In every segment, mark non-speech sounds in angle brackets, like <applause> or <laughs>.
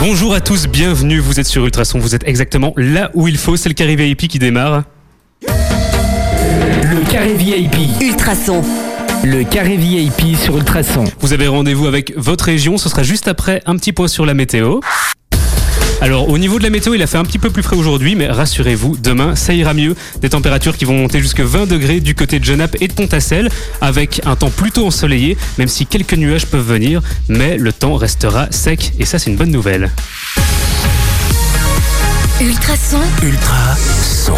Bonjour à tous, bienvenue, vous êtes sur Ultrason, vous êtes exactement là où il faut, c'est le carré VIP qui démarre. Le carré VIP. Ultrason. Le carré VIP sur Ultrason. Vous avez rendez-vous avec votre région, ce sera juste après un petit point sur la météo. Alors au niveau de la météo, il a fait un petit peu plus frais aujourd'hui, mais rassurez-vous, demain ça ira mieux. Des températures qui vont monter jusqu'à 20 degrés du côté de Genappe et de Pontacelle, avec un temps plutôt ensoleillé, même si quelques nuages peuvent venir, mais le temps restera sec et ça c'est une bonne nouvelle. Ultrason. Ultra son.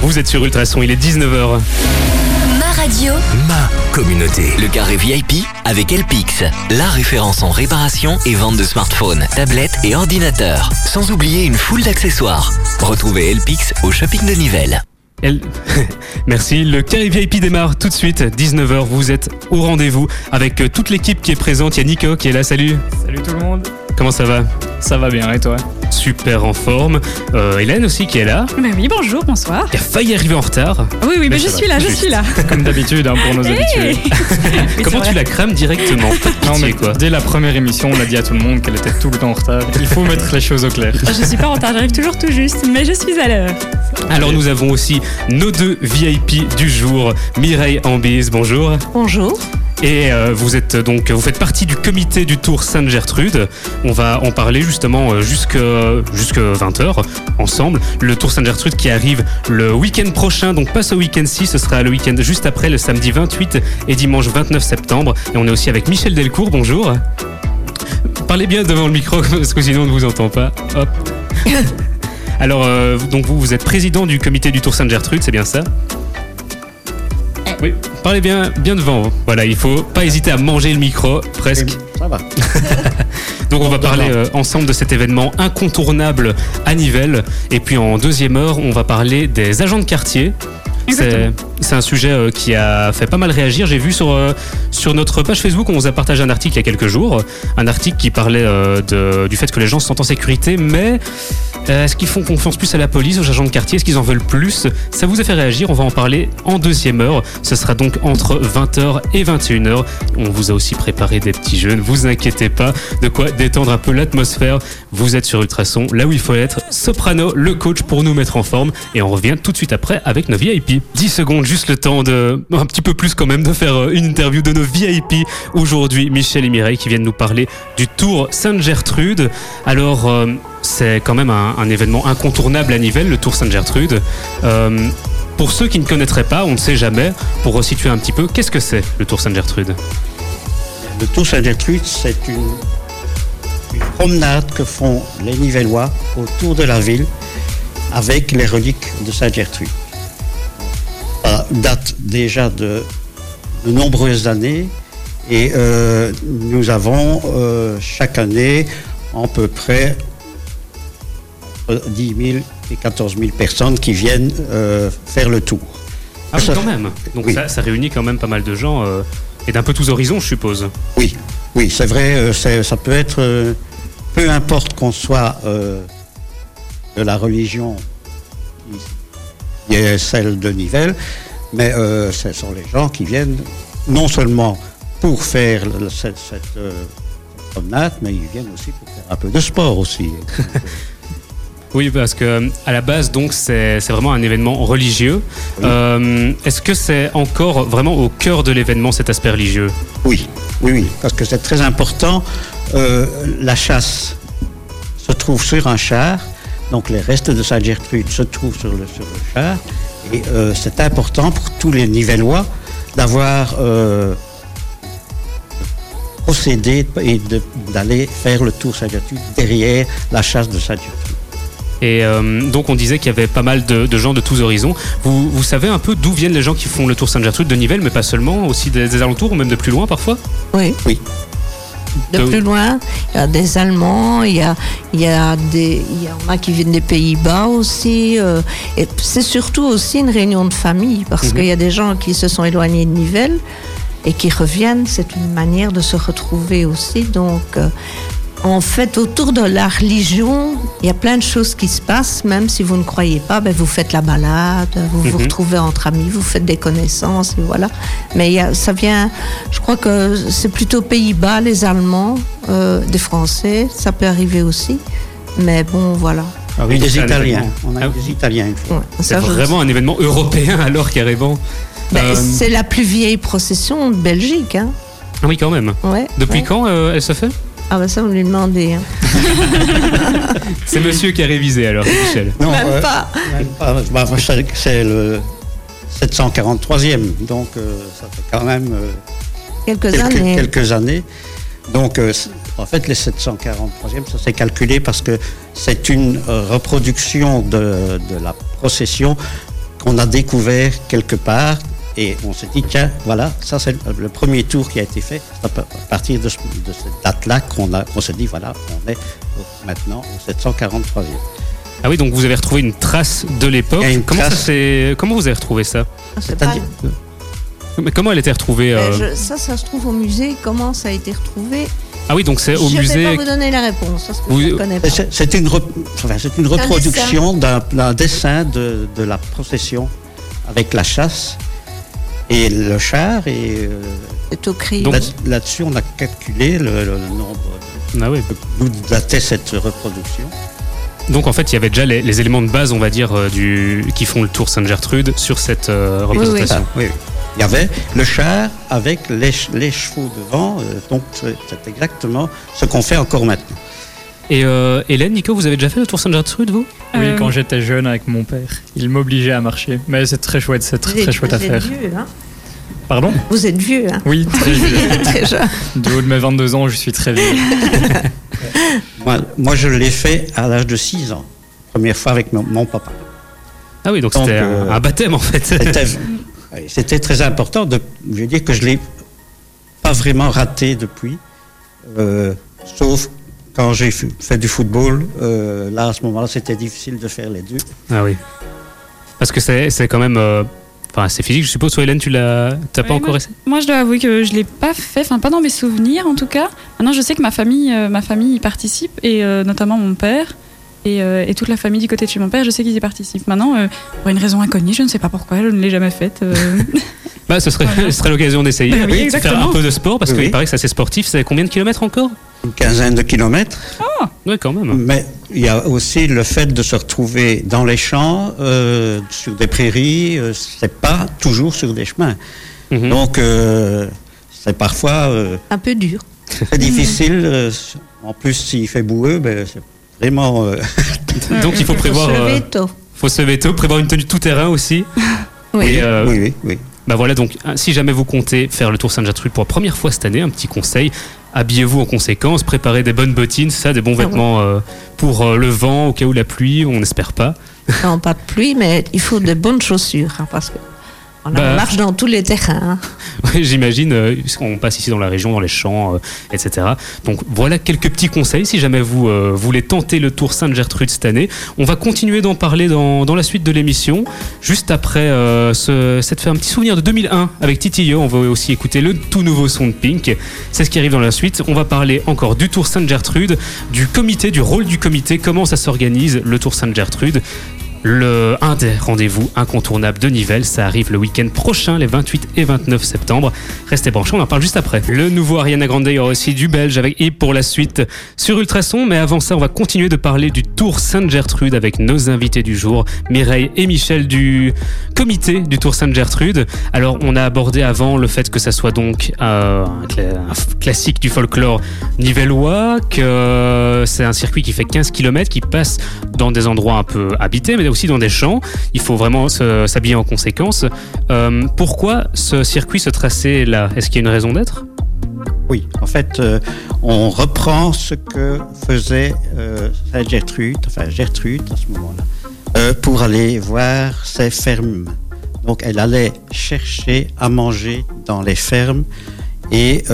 Vous êtes sur Ultrason, il est 19h. Ma radio. Ma communauté. Le carré VIP avec Elpix, la référence en réparation et vente de smartphones, tablettes et ordinateurs. Sans oublier une foule d'accessoires. Retrouvez Elpix au shopping de Nivelles. Elle- <laughs> Merci. Le carré VIP démarre tout de suite, 19h. Vous êtes au rendez-vous avec toute l'équipe qui est présente. Il y a Nico qui est là. Salut. Salut tout le monde, Comment ça va ça va bien et toi Super en forme. Euh, Hélène aussi qui est là. Oui, bonjour, bonsoir. Qui a failli arriver en retard. Oui, oui, mais, je va, suis là, je juste. suis là. <laughs> Comme d'habitude hein, pour nos Hey habitués. <laughs> Oui, Comment tu la crames directement Non, mais quoi. dès la première émission, on a dit à tout le monde qu'elle était tout le temps en retard. Il faut mettre les choses au clair. Je suis pas en retard, j'arrive toujours tout juste, mais je suis à l'heure. Alors nous avons aussi nos deux VIP du jour, Mireille Ambise, bonjour. Bonjour. Et euh, vous êtes donc vous faites partie du comité du Tour Sainte-Gertrude. On va en parler justement euh, jusque jusque 20h ensemble. Le Tour Sainte-Gertrude qui arrive le week-end prochain, donc pas ce week-end-ci, ce sera le week-end juste après, le samedi 28 et dimanche 29 septembre. Et on est aussi avec Michel Delcourt, bonjour. Parlez bien devant le micro <laughs> parce que sinon on ne vous entend pas. Hop. <laughs> Alors euh, donc vous vous êtes président du comité du Tour Sainte-Gertrude, c'est bien ça? Oui, parlez bien, bien devant. Voilà, il faut pas hésiter à manger le micro, presque. Ça va. <laughs> Donc on va parler euh, ensemble de cet événement incontournable à Nivelles. Et puis en deuxième heure, on va parler des agents de quartier. C'est un sujet euh, qui a fait pas mal réagir. J'ai vu sur, euh, sur notre page Facebook, on vous a partagé un article il y a quelques jours. Un article qui parlait euh, de- du fait que les gens se sentent en sécurité, mais euh, est-ce qu'ils font confiance plus à la police, aux agents de quartier? Est-ce qu'ils en veulent plus? Ça vous a fait réagir? On va en parler en deuxième heure. Ce sera donc entre 20h et 21h. On vous a aussi préparé des petits jeux. Ne vous inquiétez pas. De quoi détendre un peu l'atmosphère. Vous êtes sur Ultrason, là où il faut être. Soprano, le coach pour nous mettre en forme. Et on revient tout de suite après avec nos VIP. 10 secondes, juste le temps de, un petit peu plus quand même, de faire euh, une interview de nos VIP. Aujourd'hui, Michel et Mireille qui viennent nous parler du Tour Sainte-Gertrude. Alors, euh, c'est quand même un, événement incontournable à Nivelles, le Tour Sainte-Gertrude. Euh, pour ceux qui ne connaîtraient pas, on ne sait jamais, pour resituer un petit peu, qu'est-ce que c'est le Tour Sainte-Gertrude? Le Tour Saint-Gertrude, c'est une, promenade que font les Nivellois autour de la ville avec les reliques de Saint-Gertrude. Ça date déjà de, nombreuses années et euh, nous avons euh, chaque année à peu près 10 000 et 14 000 personnes qui viennent euh, faire le tour. Ah oui, quand même. Donc Oui. ça, ça réunit quand même pas mal de gens euh, et d'un peu tous horizons, je suppose. Oui, oui, c'est vrai, euh, ça peut être, peu importe qu'on soit de la religion qui- est celle de Nivelles, mais ce sont les gens qui viennent non seulement pour faire cette, cette, promenade, mais ils viennent aussi pour faire un peu de sport aussi. <laughs> Oui, parce que à la base, donc, c'est vraiment un événement religieux. Oui. Euh, Est-ce que c'est encore vraiment au cœur de l'événement cet aspect religieux? Oui, oui, oui, parce que c'est très important. Euh, la chasse se trouve sur un char, donc les restes de Sainte-Gertrude se trouvent sur le, sur le char, et euh, c'est important pour tous les Nivellois d'avoir procédé et d'aller faire le tour Sainte-Gertrude derrière la chasse de Sainte-Gertrude. Et euh, donc, on disait qu'il y avait pas mal de, de gens de tous horizons. Vous, vous savez un peu d'où viennent les gens qui font le Tour Sainte-Gertrude de Nivelles, mais pas seulement, aussi des, des alentours ou même de plus loin parfois? Oui. Oui. De plus loin, il y a des Allemands, il y a, il y a des, il y en a qui viennent des Pays-Bas aussi. euh, et c'est surtout aussi une réunion de famille parce Mhm. qu'il y a des gens qui se sont éloignés de Nivelles et qui reviennent. C'est une manière de se retrouver aussi. Donc, euh, en fait, autour de la religion, il y a plein de choses qui se passent. Même si vous ne croyez pas, ben, vous faites la balade, vous vous Mhm. retrouvez entre amis, vous faites des connaissances, et voilà. Mais il y a- ça vient, je crois que c'est plutôt Pays-Bas, les Allemands, euh, des Français, ça peut arriver aussi. Mais bon, voilà. Ah oui, des Italiens. On a Ah eu des Italiens une fois. Ouais, C'est vraiment un événement européen <laughs> alors carrément. Ben, Euh, C'est la plus vieille procession de Belgique. Hein. ah oui, quand même. Ouais, Depuis ouais. quand euh, elle se fait? Ah ben ça, vous lui demandez. Hein. <laughs> C'est monsieur qui a révisé alors, Michel. Non, Même euh, pas. même pas. Bah, moi, c'est c'est le 743e, donc euh, ça fait quand même euh, Quelques quelques, années. quelques années. Donc, euh, en fait, les 743e, ça s'est calculé parce que c'est une euh, reproduction de, de la procession qu'on a découvert quelque part. Et on s'est dit, tiens, voilà, ça c'est le- premier tour qui a été fait. C'est à pa- à partir de, ce- de cette date-là qu'on a- qu'on s'est dit, voilà, on est maintenant au 743e. Ah oui, donc vous avez retrouvé une trace de l'époque. Comment, ça trace. s'est- comment vous avez retrouvé ça? Ah, pas- C'est-à-dire- Mais comment elle était retrouvée Ben, euh, je- ça, ça se trouve au musée. Comment ça a été retrouvé? Ah oui, donc c'est au Je ne vais musée. pas vous donner la réponse, parce que Vous- je ne connais pas. C'est une, rep- enfin, c'est une reproduction d'un d'un dessin de, de la procession avec la chasse et le char. Et euh, là-dessus, on a calculé le, le nombre Ah oui. d'où datait cette reproduction. Donc en fait, il y avait déjà les, les éléments de base, on va dire, euh, du, qui font le tour Sainte-Gertrude sur cette euh, représentation. Ah, oui, oui. Il y avait le char avec les, ch- les chevaux devant. euh, donc, c'est exactement ce qu'on fait encore maintenant. Et euh, Hélène, Nico, vous avez déjà fait le tour Sainte-Gertrude, vous? Oui, Euh, quand j'étais jeune avec mon père, il m'obligeait à marcher. Mais c'est très chouette, c'est très, chouette à faire. vieux, hein? Pardon Vous êtes vieux, hein Oui, très vieux. Très jeune. Du haut de mes 22 ans, je suis très vieux. <laughs> Moi, moi, je l'ai fait à l'âge de 6 ans. Première fois avec mon, mon papa. Ah oui, donc c'était un- euh, un baptême en fait. C'était très important. De, je veux dire que je l'ai pas vraiment raté depuis, euh, sauf quand j'ai fait du football. euh, là, à ce moment-là, c'était difficile de faire les deux. Ah oui. Parce que c'est c'est quand même. Enfin, c'est physique, je suppose. Toi, Hélène, tu l'as. T'as pas encore essayé Moi, je dois avouer que je l'ai pas fait, enfin pas dans mes souvenirs en tout cas. Maintenant, je sais que ma famille, euh, ma famille y participe et euh, notamment mon père et, euh, et toute la famille du côté de chez mon père. Je sais qu'ils y participent. Maintenant, euh, pour une raison inconnue, je ne sais pas pourquoi, je ne l'ai jamais faite. euh. <laughs> Bah, ce serait, Voilà. ce serait l'occasion d'essayer. Bah oui, de faire exactement. un peu de sport, parce Oui, qu'il paraît que c'est assez sportif. C'est combien de kilomètres encore? Une quinzaine de kilomètres. Oui, quand même. Mais il y a aussi le fait de se retrouver dans les champs, euh, sur des prairies. euh, c'est pas toujours sur des chemins. Mhm. Donc, euh, c'est parfois euh, Un peu dur. très difficile. en plus, s'il fait boueux, ben, c'est vraiment. euh, <laughs> Donc, il faut Faut prévoir. se euh, lever tôt. faut se lever tôt, prévoir une tenue tout terrain aussi. Oui. Et, euh, oui, oui, oui. Bah voilà, donc hein, si jamais vous comptez faire le Tour Sainte-Gertrude pour la première fois cette année, un petit conseil, habillez-vous en conséquence, préparez des bonnes bottines, ça, des bons Ah ouais. vêtements euh, pour euh, le vent, au cas où la pluie, on n'espère pas. Non, pas de pluie, mais il faut de bonnes chaussures, hein, parce que on Bah. marche dans tous les terrains. hein. <laughs> Ouais, J'imagine, euh, on passe ici dans la région, dans les champs, euh, etc. Donc voilà quelques petits conseils si jamais vous euh, voulez tenter le Tour Sainte-Gertrude cette année. On va continuer d'en parler dans, dans la suite de l'émission. Juste après ce, cette fait un petit souvenir de 2001 avec Titilleux, on va aussi écouter le tout nouveau son de Pink. C'est ce qui arrive dans la suite. On va parler encore du Tour Sainte-Gertrude, du comité, du rôle du comité, comment ça s'organise le Tour Sainte-Gertrude. Le, un des rendez-vous incontournables de Nivelles, ça arrive le week-end prochain, les 28 et 29 septembre. Restez branchés, on en parle juste après. Le nouveau Ariana Grande, il y aura aussi du belge avec Yves pour la suite sur Ultrason. Mais avant ça, on va continuer de parler du Tour Sainte-Gertrude avec nos invités du jour, Mireille et Michel du comité du Tour Sainte-Gertrude. Alors, on a abordé avant le fait que ça soit donc euh, un, classique du folklore nivellois, que c'est un circuit qui fait 15 km, qui passe dans des endroits un peu habités, mais aussi dans des champs. Il faut vraiment s'habiller en conséquence. Euh, pourquoi ce circuit, ce tracé là? Est-ce qu'il y a une raison d'être? Oui, en fait, euh, on reprend ce que faisait euh, Gertrude, enfin Gertrude à ce moment-là, euh, pour aller voir ses fermes. Donc, elle allait chercher à manger dans les fermes et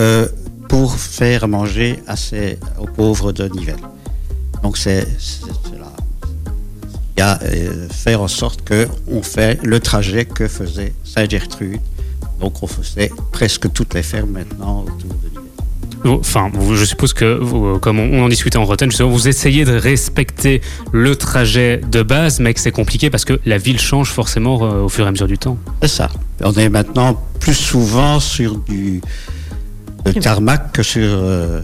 pour faire manger à ses, aux pauvres de Nivelles. Donc, c'est. Il y a euh, faire en sorte qu'on fait le trajet que faisait Sainte Gertrude. Donc, on faisait presque toutes les fermes maintenant autour de. Enfin, je suppose que, vous, euh, comme on, en discutait en Rotten, justement, vous essayez de respecter le trajet de base, mais que c'est compliqué parce que la ville change forcément euh, au fur et à mesure du temps. C'est ça. On est maintenant plus souvent sur du tarmac que sur euh,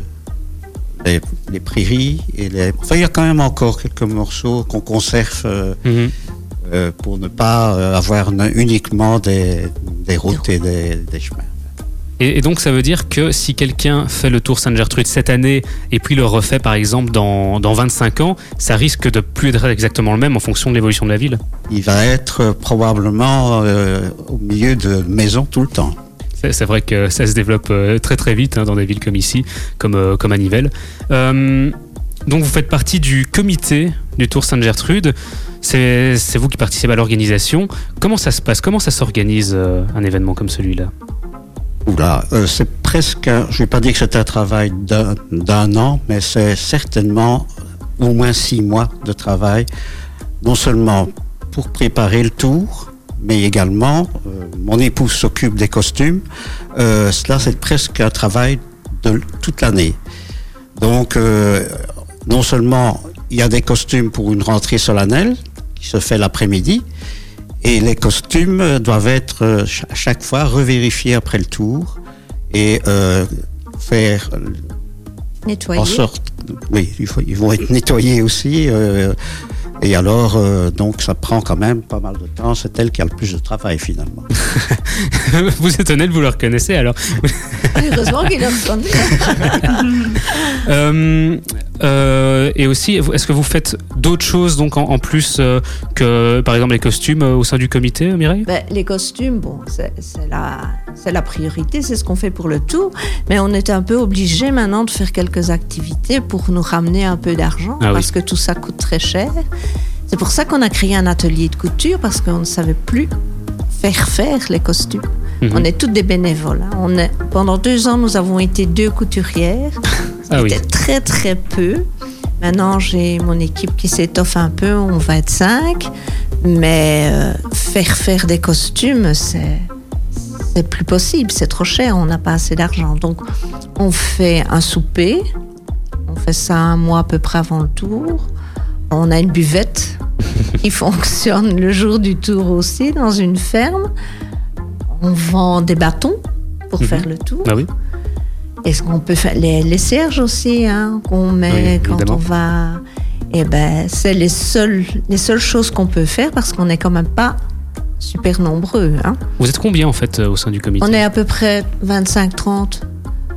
les, les prairies et les. Enfin, il y a quand même encore quelques morceaux qu'on conserve euh, Mhm. euh, pour ne pas euh, avoir uniquement des, des routes et des, des chemins. Et, et donc ça veut dire que si quelqu'un fait le Tour Sainte-Gertrude cette année et puis le refait par exemple dans, dans 25 ans, ça risque de plus être exactement le même en fonction de l'évolution de la ville? Il va être probablement euh, au milieu de maisons tout le temps. C'est vrai que ça se développe euh, très très vite hein, dans des villes comme ici, comme, euh, comme à Nivelles. Euh, donc vous faites partie du comité du Tour Sainte-Gertrude. C'est vous qui participez à l'organisation. Comment ça se passe? Comment ça s'organise un événement comme celui-là? Oula, c'est presque, je vais pas dire que c'est un travail d'un an, mais c'est certainement au moins six mois de travail, non seulement pour préparer le tour, mais également, euh, mon épouse s'occupe des costumes. Euh, cela, c'est presque un travail de toute l'année. Donc, euh, non seulement il y a des costumes pour une rentrée solennelle qui se fait l'après-midi, et les costumes doivent être à chaque fois revérifiés après le tour et euh, faire Nettoyer. en sorte. Oui, ils vont être nettoyés aussi. euh, et alors, euh, donc, ça prend quand même pas mal de temps. C'est elle qui a le plus de travail finalement. <laughs> Vous êtes honnête, vous le reconnaissez alors Heureusement qu'il a reconnu. <laughs> Euh, euh, et aussi, est-ce que vous faites d'autres choses donc en, en plus euh, que par exemple les costumes euh, au sein du comité, Mireille? Ben, les costumes, bon, c'est la, c'est la priorité, c'est ce qu'on fait pour le tour. Mais on est un peu obligé maintenant de faire quelques activités pour nous ramener un peu d'argent, Ah oui. parce que tout ça coûte très cher. C'est pour ça qu'on a créé un atelier de couture, parce qu'on ne savait plus faire faire les costumes. Mhm. On est toutes des bénévoles. hein. On est, pendant deux ans, nous avons été deux couturières. <laughs> Ah oui. C'était très très peu. Maintenant, j'ai mon équipe qui s'étoffe un peu, on va être cinq. Mais euh, faire faire des costumes, c'est c'est plus possible, c'est trop cher, on n'a pas assez d'argent. Donc, on fait un souper, on fait ça un mois à peu près avant le tour. On a une buvette qui fonctionne le jour du tour aussi dans une ferme. On vend des bâtons pour Mhm. faire le tour. Ah oui. Est-ce qu'on peut faire les, les cierges aussi hein, qu'on met Oui, quand on va? Eh ben, c'est les seules les seules choses qu'on peut faire parce qu'on n'est quand même pas super nombreux. Hein. Vous êtes combien en fait euh, au sein du comité? On est à peu près 25-30.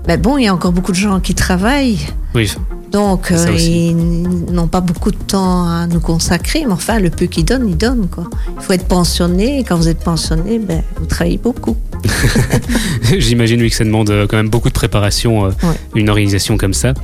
Mais bon, il y a encore beaucoup de gens qui travaillent. Oui. Donc, euh, ils n'ont pas beaucoup de temps à nous consacrer. Mais enfin, le peu qu'ils donnent, ils donnent. Quoi. Il faut être pensionné. Et quand vous êtes pensionné, ben, vous travaillez beaucoup. <laughs> J'imagine oui que ça demande euh, quand même beaucoup de préparation, euh, Ouais. une organisation comme ça.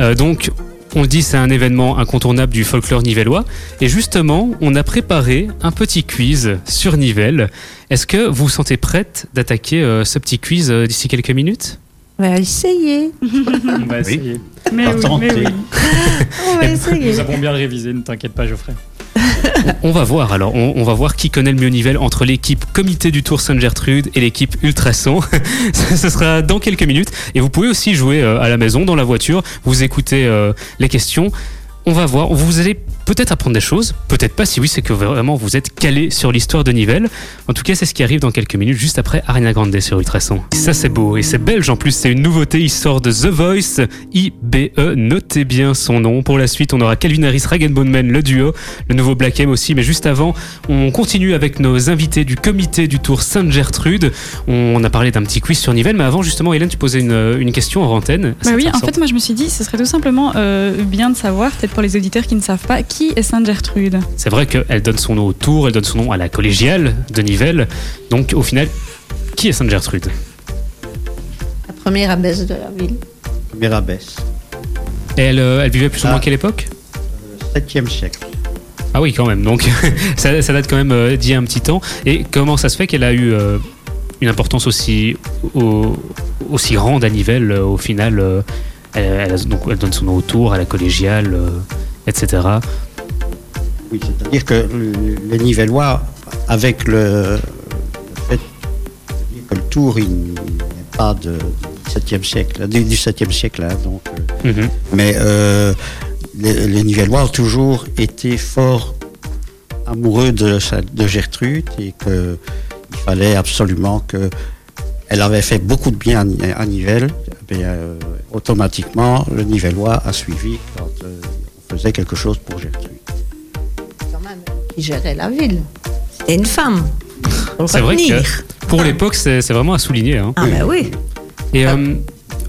Euh, donc, on le dit, c'est un événement incontournable du folklore nivellois. Et justement, on a préparé un petit quiz sur Nivelles. Est-ce que vous vous sentez prête d'attaquer ce petit quiz d'ici quelques minutes? On va essayer. On va essayer. Mais oui, Attendez. mais oui. <laughs> On va essayer. Nous avons bien révisé, ne t'inquiète pas, Geoffrey. On va voir alors, on, on va voir qui connaît le mieux Nivelles entre l'équipe Comité du Tour Sainte-Gertrude et l'équipe Ultrason. <laughs> Ce ce sera dans quelques minutes. Et vous pouvez aussi jouer euh, à la maison, dans la voiture, vous écoutez euh, les questions. On va voir, vous allez peut-être apprendre des choses, peut-être pas. Si oui, c'est que vraiment vous êtes calé sur l'histoire de Nivelles. En tout cas, c'est ce qui arrive dans quelques minutes, juste après Ariana Grande sur Ultrason. Ça, c'est beau et c'est belge en plus. C'est une nouveauté. Il sort de The Voice, IBE. Notez bien son nom. Pour la suite, on aura Calvin Harris, Rag Bone Man, le duo, le nouveau Black M aussi. Mais juste avant, on continue avec nos invités du comité du Tour Sainte-Gertrude. On a parlé d'un petit quiz sur Nivelles, mais avant, justement, Hélène, tu posais une, une question en antenne. Bah oui, en fait, moi je me suis dit, ce serait tout simplement euh, bien de savoir, peut-être pour les auditeurs qui ne savent pas, qui est Sainte-Gertrude. C'est vrai qu'elle donne son nom au Tour, elle donne son nom à la collégiale de Nivelles. Donc, au final, qui est Sainte-Gertrude? La première abbesse de la ville. Première abbesse, Et elle, euh, elle vivait plus ou Ah. moins à quelle époque? 7e siècle. Ah oui, quand même. Donc, <laughs> ça, ça date quand même euh, d'il y a un petit temps. Et comment ça se fait qu'elle a eu euh, une importance aussi, au- aussi grande à Nivelles euh, au final euh, elle, donc, elle donne son nom au Tour, à la collégiale, euh, etc. Oui, c'est-à-dire que le- les Nivellois, avec le, fait que le tour, il n'est pas de, du 7e siècle, du, du 7e siècle, hein, donc, euh, Mhm. mais euh, les, les Nivellois ont toujours été fort amoureux de, Gertrude et qu'il fallait absolument que. Elle avait fait beaucoup de bien à, à Nivelles, euh, automatiquement, le Nivellois a suivi quand euh, on faisait quelque chose pour Gertrude. Qui gérait la ville. C'était une femme. C'est vrai que pour l'époque, c'est vraiment à souligner. hein. Ah ben oui. Et euh,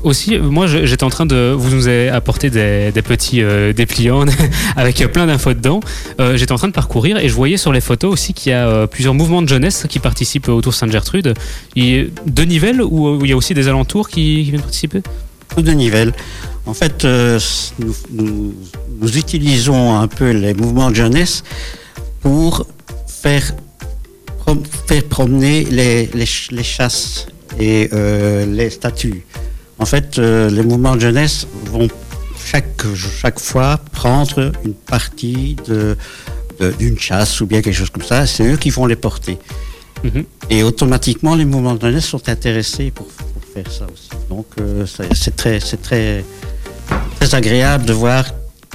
aussi, moi, j'étais en train de. Vous nous avez apporté des, des petits euh, dépliants <laughs> avec plein d'infos dedans. Euh, j'étais en train de parcourir et je voyais sur les photos aussi qu'il y a euh, plusieurs mouvements de jeunesse qui participent au Tour Sainte-Gertrude. De Nivelles ou il y a aussi des alentours qui, qui viennent participer? De Nivelles. En fait, euh, nous, nous- nous utilisons un peu les mouvements de jeunesse pour faire, prom- faire promener les, les ch- les chasses et euh, les statues. En fait, euh, les mouvements de jeunesse vont chaque, chaque fois prendre une partie de- de- d'une chasse ou bien quelque chose comme ça. C'est eux qui vont les porter. Mhm. Et automatiquement, les mouvements de jeunesse sont intéressés pour, pour faire ça aussi. Donc, euh, c'est très, très, très agréable de voir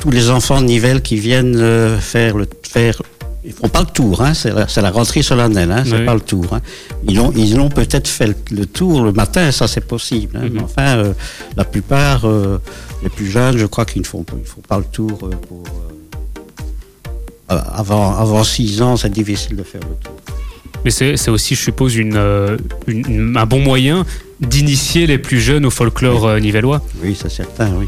tous les enfants de Nivelles qui viennent faire le faire. Ils font pas le tour, hein, c'est la, rentrée solennelle, hein, c'est Oui. pas le tour. Hein. Ils ont, ils ont peut-être fait le, le tour le matin, ça c'est possible. hein, Mhm. Mais enfin, euh, la plupart, euh, les plus jeunes, je crois qu'ils ne font, pas- ils font pas le tour euh, pour. avant, avant 6 ans, c'est difficile de faire le tour. Mais c'est aussi, je suppose, une, une- une- un bon moyen d'initier les plus jeunes au folklore euh, nivellois. Oui, c'est certain, oui.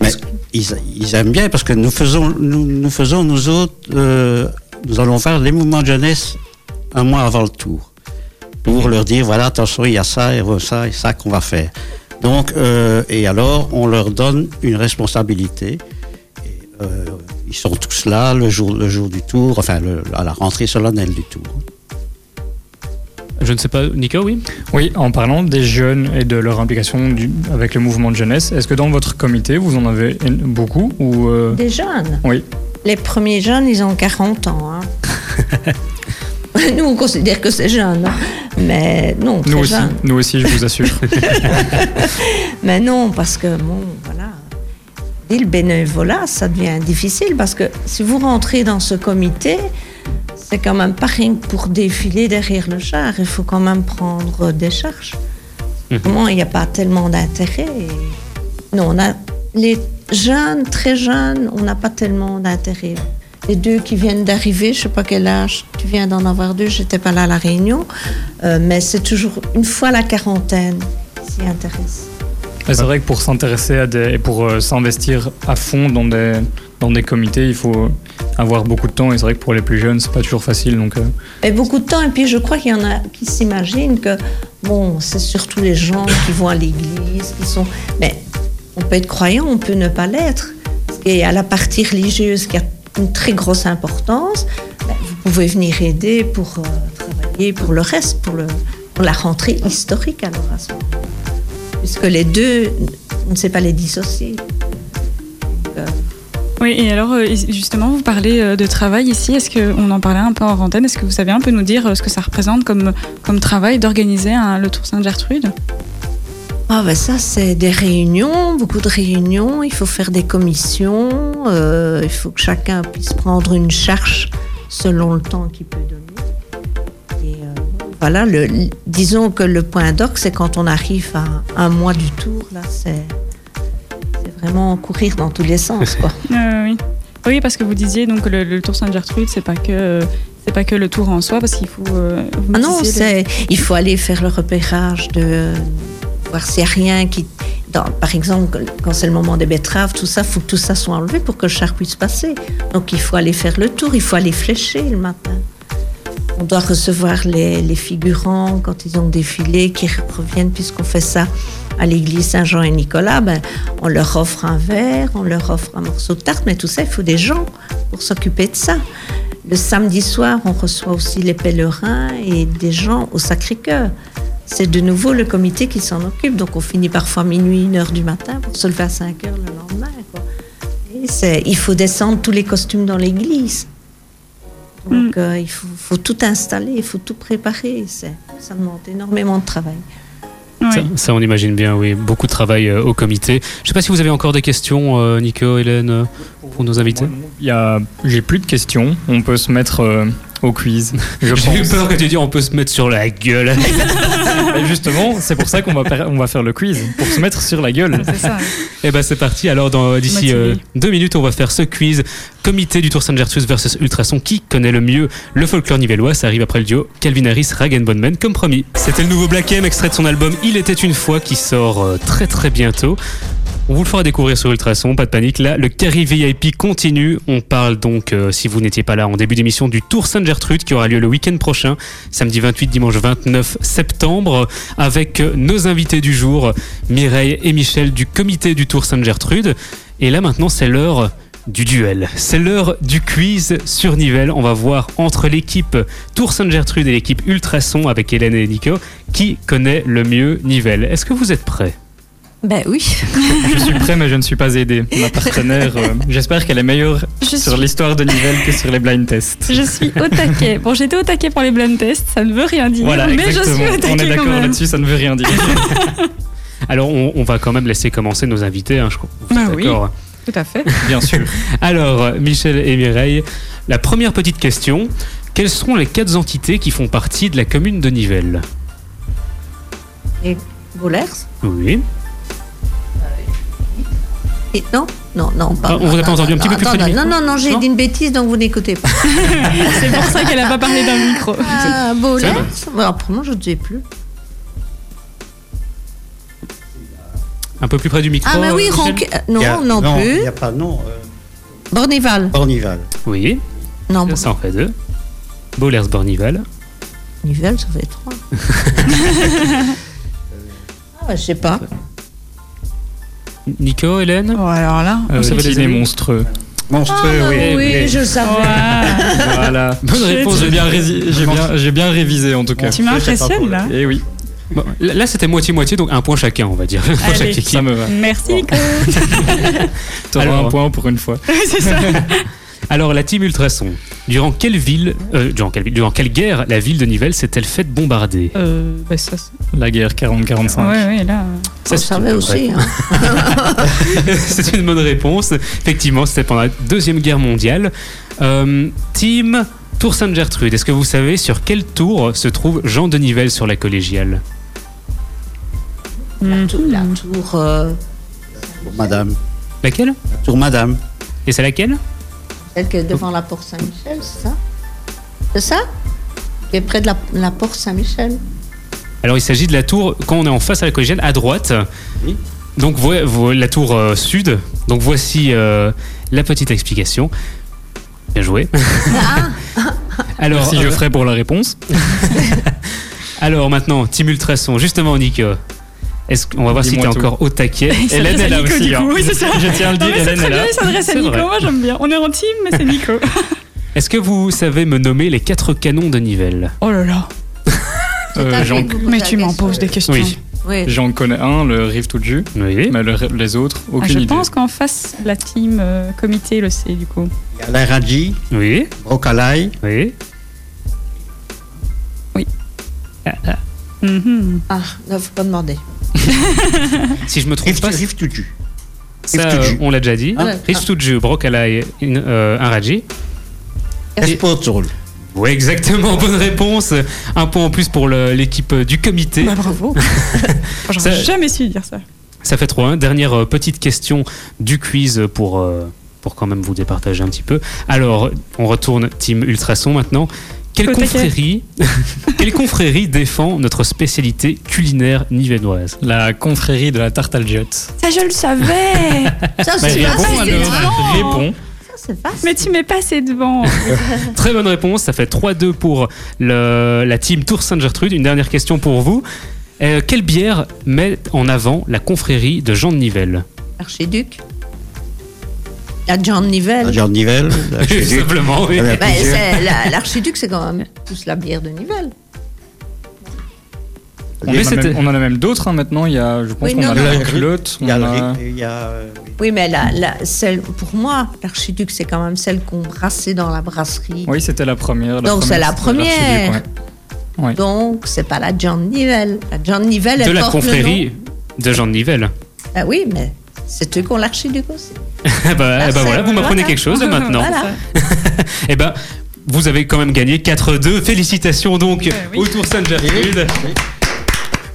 Mais ils, ils aiment bien parce que nous faisons, nous, nous faisons, nous autres, euh, nous allons faire les mouvements de jeunesse un mois avant le tour. Pour leur dire, voilà, attention, il y a ça, et ça, et ça qu'on va faire. Donc, euh, et alors, on leur donne une responsabilité. Et, euh, ils sont tous là le jour, le jour du tour, enfin, le- à la rentrée solennelle du tour. Je ne sais pas, Nico, oui Oui, en parlant des jeunes et de leur implication du- avec le mouvement de jeunesse, est-ce que dans votre comité, vous en avez beaucoup ou euh, Des jeunes. Oui. Les premiers jeunes, ils ont 40 ans. hein. <laughs> Nous, on considère que c'est jeune. Mais non, très nous aussi, jeune. nous aussi, je vous assure. <laughs> Mais non, parce que, bon, voilà. Dès le bénévolat, ça devient difficile parce que si vous rentrez dans ce comité, c'est quand même pas rien que pour défiler derrière le char. Il faut quand même prendre des charges. Mhm. Comment il n'y a pas tellement d'intérêt. et- Non, on a les jeunes, très jeunes, on n'a pas tellement d'intérêt. Les deux qui viennent d'arriver, je sais pas quel âge, tu viens d'en avoir deux, j'étais pas là à la réunion, euh, mais c'est toujours une fois la quarantaine qui s'y intéresse. C'est vrai que pour s'intéresser à des et pour euh, s'investir à fond dans des dans des comités, il faut avoir beaucoup de temps et c'est vrai que pour les plus jeunes, c'est pas toujours facile donc euh, beaucoup de temps, et puis je crois qu'il y en a qui s'imaginent que, bon, c'est surtout les gens qui vont à l'église, qui sont. Mais on peut être croyant, on peut ne pas l'être. Et à la partie religieuse qui a une très grosse importance, ben, vous pouvez venir aider pour euh, travailler pour le reste, pour, la rentrée historique alors à ce Puisque les deux, on ne sait pas les dissocier. Oui, et alors euh, justement, vous parlez euh, de travail ici. Est-ce qu'on en parlait un peu en antenne? Est-ce que vous savez un peu nous dire euh, ce que ça représente comme, comme travail d'organiser le Tour Sainte-Gertrude? Ah ben ça, c'est des réunions, beaucoup de réunions. Il faut faire des commissions. il faut que chacun puisse prendre une charge selon le temps qu'il peut donner. Et voilà, le, disons que le point d'orgue, c'est quand on arrive à un mois du tour. Là, c'est vraiment courir dans tous les sens, quoi. Euh, <laughs> oui. oui, parce que vous disiez donc le, le Tour Sainte-Gertrude, c'est pas que c'est pas que le tour en soi, parce qu'il faut. euh, Ah non, disiez le- c'est, il faut aller faire le repérage de voir s'il n'y a rien qui. dans- par exemple, quand c'est le moment des betteraves, tout ça, il faut que tout ça soit enlevé pour que le char puisse passer. Donc il faut aller faire le tour, il faut aller flécher le matin. On doit recevoir les, figurants quand ils ont défilé, qui reviennent, puisqu'on fait ça à l'église Saint-Jean et Nicolas. Ben, on leur offre un verre, on leur offre un morceau de tarte, mais tout ça, il faut des gens pour s'occuper de ça. Le samedi soir, on reçoit aussi les pèlerins et des gens au Sacré-Cœur. C'est de nouveau le comité qui s'en occupe. Donc on finit parfois minuit, une heure du matin pour se lever à 5 heures le lendemain. il faut descendre tous les costumes dans l'église. Donc euh, il faut, faut tout installer, il faut tout préparer. Ça demande énormément de travail. Oui. Ça, ça, on imagine bien, oui. Beaucoup de travail euh, au comité. Je sais pas si vous avez encore des questions, euh, Nico, Hélène, pour nos invités. Il y a, j'ai plus de questions. On peut se mettre euh, au quiz. J'ai eu peur que tu dises on peut se mettre sur la gueule. <laughs> Et justement, c'est pour ça qu'on va, per- on va faire le quiz, pour se mettre sur la gueule. Ça. Eh ben c'est parti. Alors dans d'ici euh, deux minutes, on va faire ce quiz. Comité du Tour Saint-Gertrudis versus Ultrason. Qui connaît le mieux le folklore nivellois? Ça arrive après le duo Calvin Harris, Rag Bonman, comme promis. C'était le nouveau Black M, extrait de son album Il était une fois, qui sort euh, très très bientôt. On vous le fera découvrir sur Ultrason, pas de panique. Là, le Carry VIP continue. On parle donc, euh, si vous n'étiez pas là en début d'émission, du Tour Sainte-Gertrude qui aura lieu le week-end prochain, samedi 28, dimanche 29 septembre, avec euh, nos invités du jour, Mireille et Michel du comité du Tour Sainte-Gertrude. Et là maintenant, c'est l'heure du duel. C'est l'heure du quiz sur Nivelles. On va voir entre l'équipe Tour Sainte-Gertrude et l'équipe Ultrason avec Hélène et Nico qui connaît le mieux Nivelles. Est-ce que vous êtes prêts? Ben oui. <laughs> Je suis prêt, mais je ne suis pas aidé. Ma partenaire, euh, <laughs> j'espère qu'elle est meilleure Je sur suis- l'histoire de Nivelles que sur les blind tests. Je suis au taquet. Bon, j'étais au taquet pour les blind tests, ça ne veut rien dire, Voilà, mais je exactement. suis au On est taquet d'accord là-dessus, ça ne veut rien dire. <laughs> Alors, on, on va quand même laisser commencer nos invités. hein, je crois. Oui. d'accord Tout à fait. Bien sûr. Alors, Michel et Mireille, la première petite question. Quelles sont les quatre entités qui font partie de la commune de Nivelles Et Bollers? Oui. Et non Non, non, pas. Ah, on vous a pas non, entendu, un non, petit peu plus près du attends, micro Non, non, non, j'ai dit une bêtise, donc vous n'écoutez pas. <laughs> C'est pour ça qu'elle n'a pas parlé d'un micro. Ah, Alors, pour moi, je ne sais plus. Un peu plus près du micro. Ah, mais oui, euh, Non, Il non, Il plus. n'y a pas non. Euh, Bornival. Bornival. Oui, Non, ça en fait deux. Bollers Bornival. Bornival, ça fait trois. <laughs> ah, bah, je sais pas. Nico, Hélène Bon, alors là. Euh, savez les monstrueux. Monstrueux, Ah, oui. oui, oui. <laughs> je le savais. Voilà. Bonne réponse. J'ai bien, révisé en tout cas. Tu m'impressionnes là. Et oui, Bon, là, là, c'était moitié-moitié, donc un point chacun, on va dire. <laughs> Allez. ça me va. Merci Nico. <laughs> T'auras Alors- un point pour une fois. C'est ça. Alors, la team Ultrason, durant quelle ville, euh, durant, quelle, durant quelle guerre la ville de Nivelles s'est-elle faite bombarder Euh, bah ça, La guerre 40-45. ouais, ouais, là. c'est savais une aussi. bonne hein. réponse. <laughs> c'est une bonne réponse. Effectivement, c'était pendant la Deuxième Guerre mondiale. Euh, team Tour Sainte-Gertrude, est-ce que vous savez sur quelle tour se trouve Jean de Nivelles sur la collégiale La Mhm. tour, la tour, euh, Pour Madame. Laquelle? La tour Madame. Et c'est laquelle? Celle qui est devant la porte Saint-Michel, c'est ça? C'est ça? Qui est près de la, la porte Saint-Michel. Alors, il s'agit de la tour, quand on est en face à la collégiale, à droite. Oui. Donc, vo- vo- la tour euh, sud. Donc, voici euh, la petite explication. Bien joué. <laughs> Alors, Merci euh, Geoffrey pour la réponse. <laughs> alors, maintenant, Team Ultrason. Justement, Nico. Est-ce qu'on va voir si tu es encore au taquet <laughs> Hélène est là Nico, aussi. du hein. coup, oui, c'est ça. Je tiens à le Non, dire, c'est Hélène très est bien, là. il s'adresse à C'est Nico. vrai. Moi, j'aime bien. On est en team, mais c'est Nico. <laughs> Est-ce que vous savez me nommer les quatre canons de Nivelles Oh là là. Euh, Mais la tu m'en poses des questions. Oui. Oui. j'en connais un, le Rive tout jus, Oui. mais le- les autres, Ah, aucune je idée. pense qu'en face, la team euh, comité le sait, du coup. Il y a l'Aradji, Oui. Brocalaï, Oui. Mhm. Ah, ne faut pas demander. <laughs> Si je me trompe pas, Rive Tutu. ça, euh, on l'a déjà dit. Ah. Riche Tuju, Brocalaï, euh, un Raji. Espotul. Oui, exactement. Bonne réponse. Un point en plus pour l'équipe du comité. Bah, bravo. <laughs> J'aurais jamais su dire ça. Ça fait 3-1. Dernière euh, petite question du quiz pour, euh, pour quand même vous départager un petit peu. Alors, on retourne Team Ultrason maintenant. Quelle confrérie, <laughs> quelle confrérie défend notre spécialité culinaire nivelloise La confrérie de la tarte al jut. Ça, je le savais. <laughs> Ça, c'est réponds. Facile. Mais tu m'es passé devant. <laughs> Très bonne réponse. Ça fait 3-2 pour le- la team Tour Sainte-Gertrude. Une dernière question pour vous. Euh, quelle bière met en avant la confrérie de Jean de Nivelles? Archiduc. La John Nivelle. La Jean de Nivelles. <laughs> l'Archiduc. Simplement, oui. Il y en a Ben, plusieurs. c'est- la- L'archiduc, c'est quand même plus la bière de Nivelle. On, a même, on en a même d'autres hein, maintenant. Il y a, je pense Oui, qu'on a la Grelotte, Il y a, le a- euh, Oui, mais la, la, celle, pour moi, l'archiduc, c'est quand même celle qu'on brassait dans la brasserie. Oui, c'était la première. la Donc, c'est la première. l'archiduc, ouais. Ouais. Donc, c'est pas la John Nivelle. La John Nivelle, De elle la porte le confrérie de Jean de Nivelles. nom. Ah oui, mais c'est eux qui ont l'archiduc aussi. <laughs> Eh ben, eh ben c'est- voilà, vous m'apprenez voilà. quelque chose maintenant. Voilà. <laughs> Eh ben, vous avez quand même gagné 4-2. Félicitations donc oui. au Tour Sainte-Gertrude.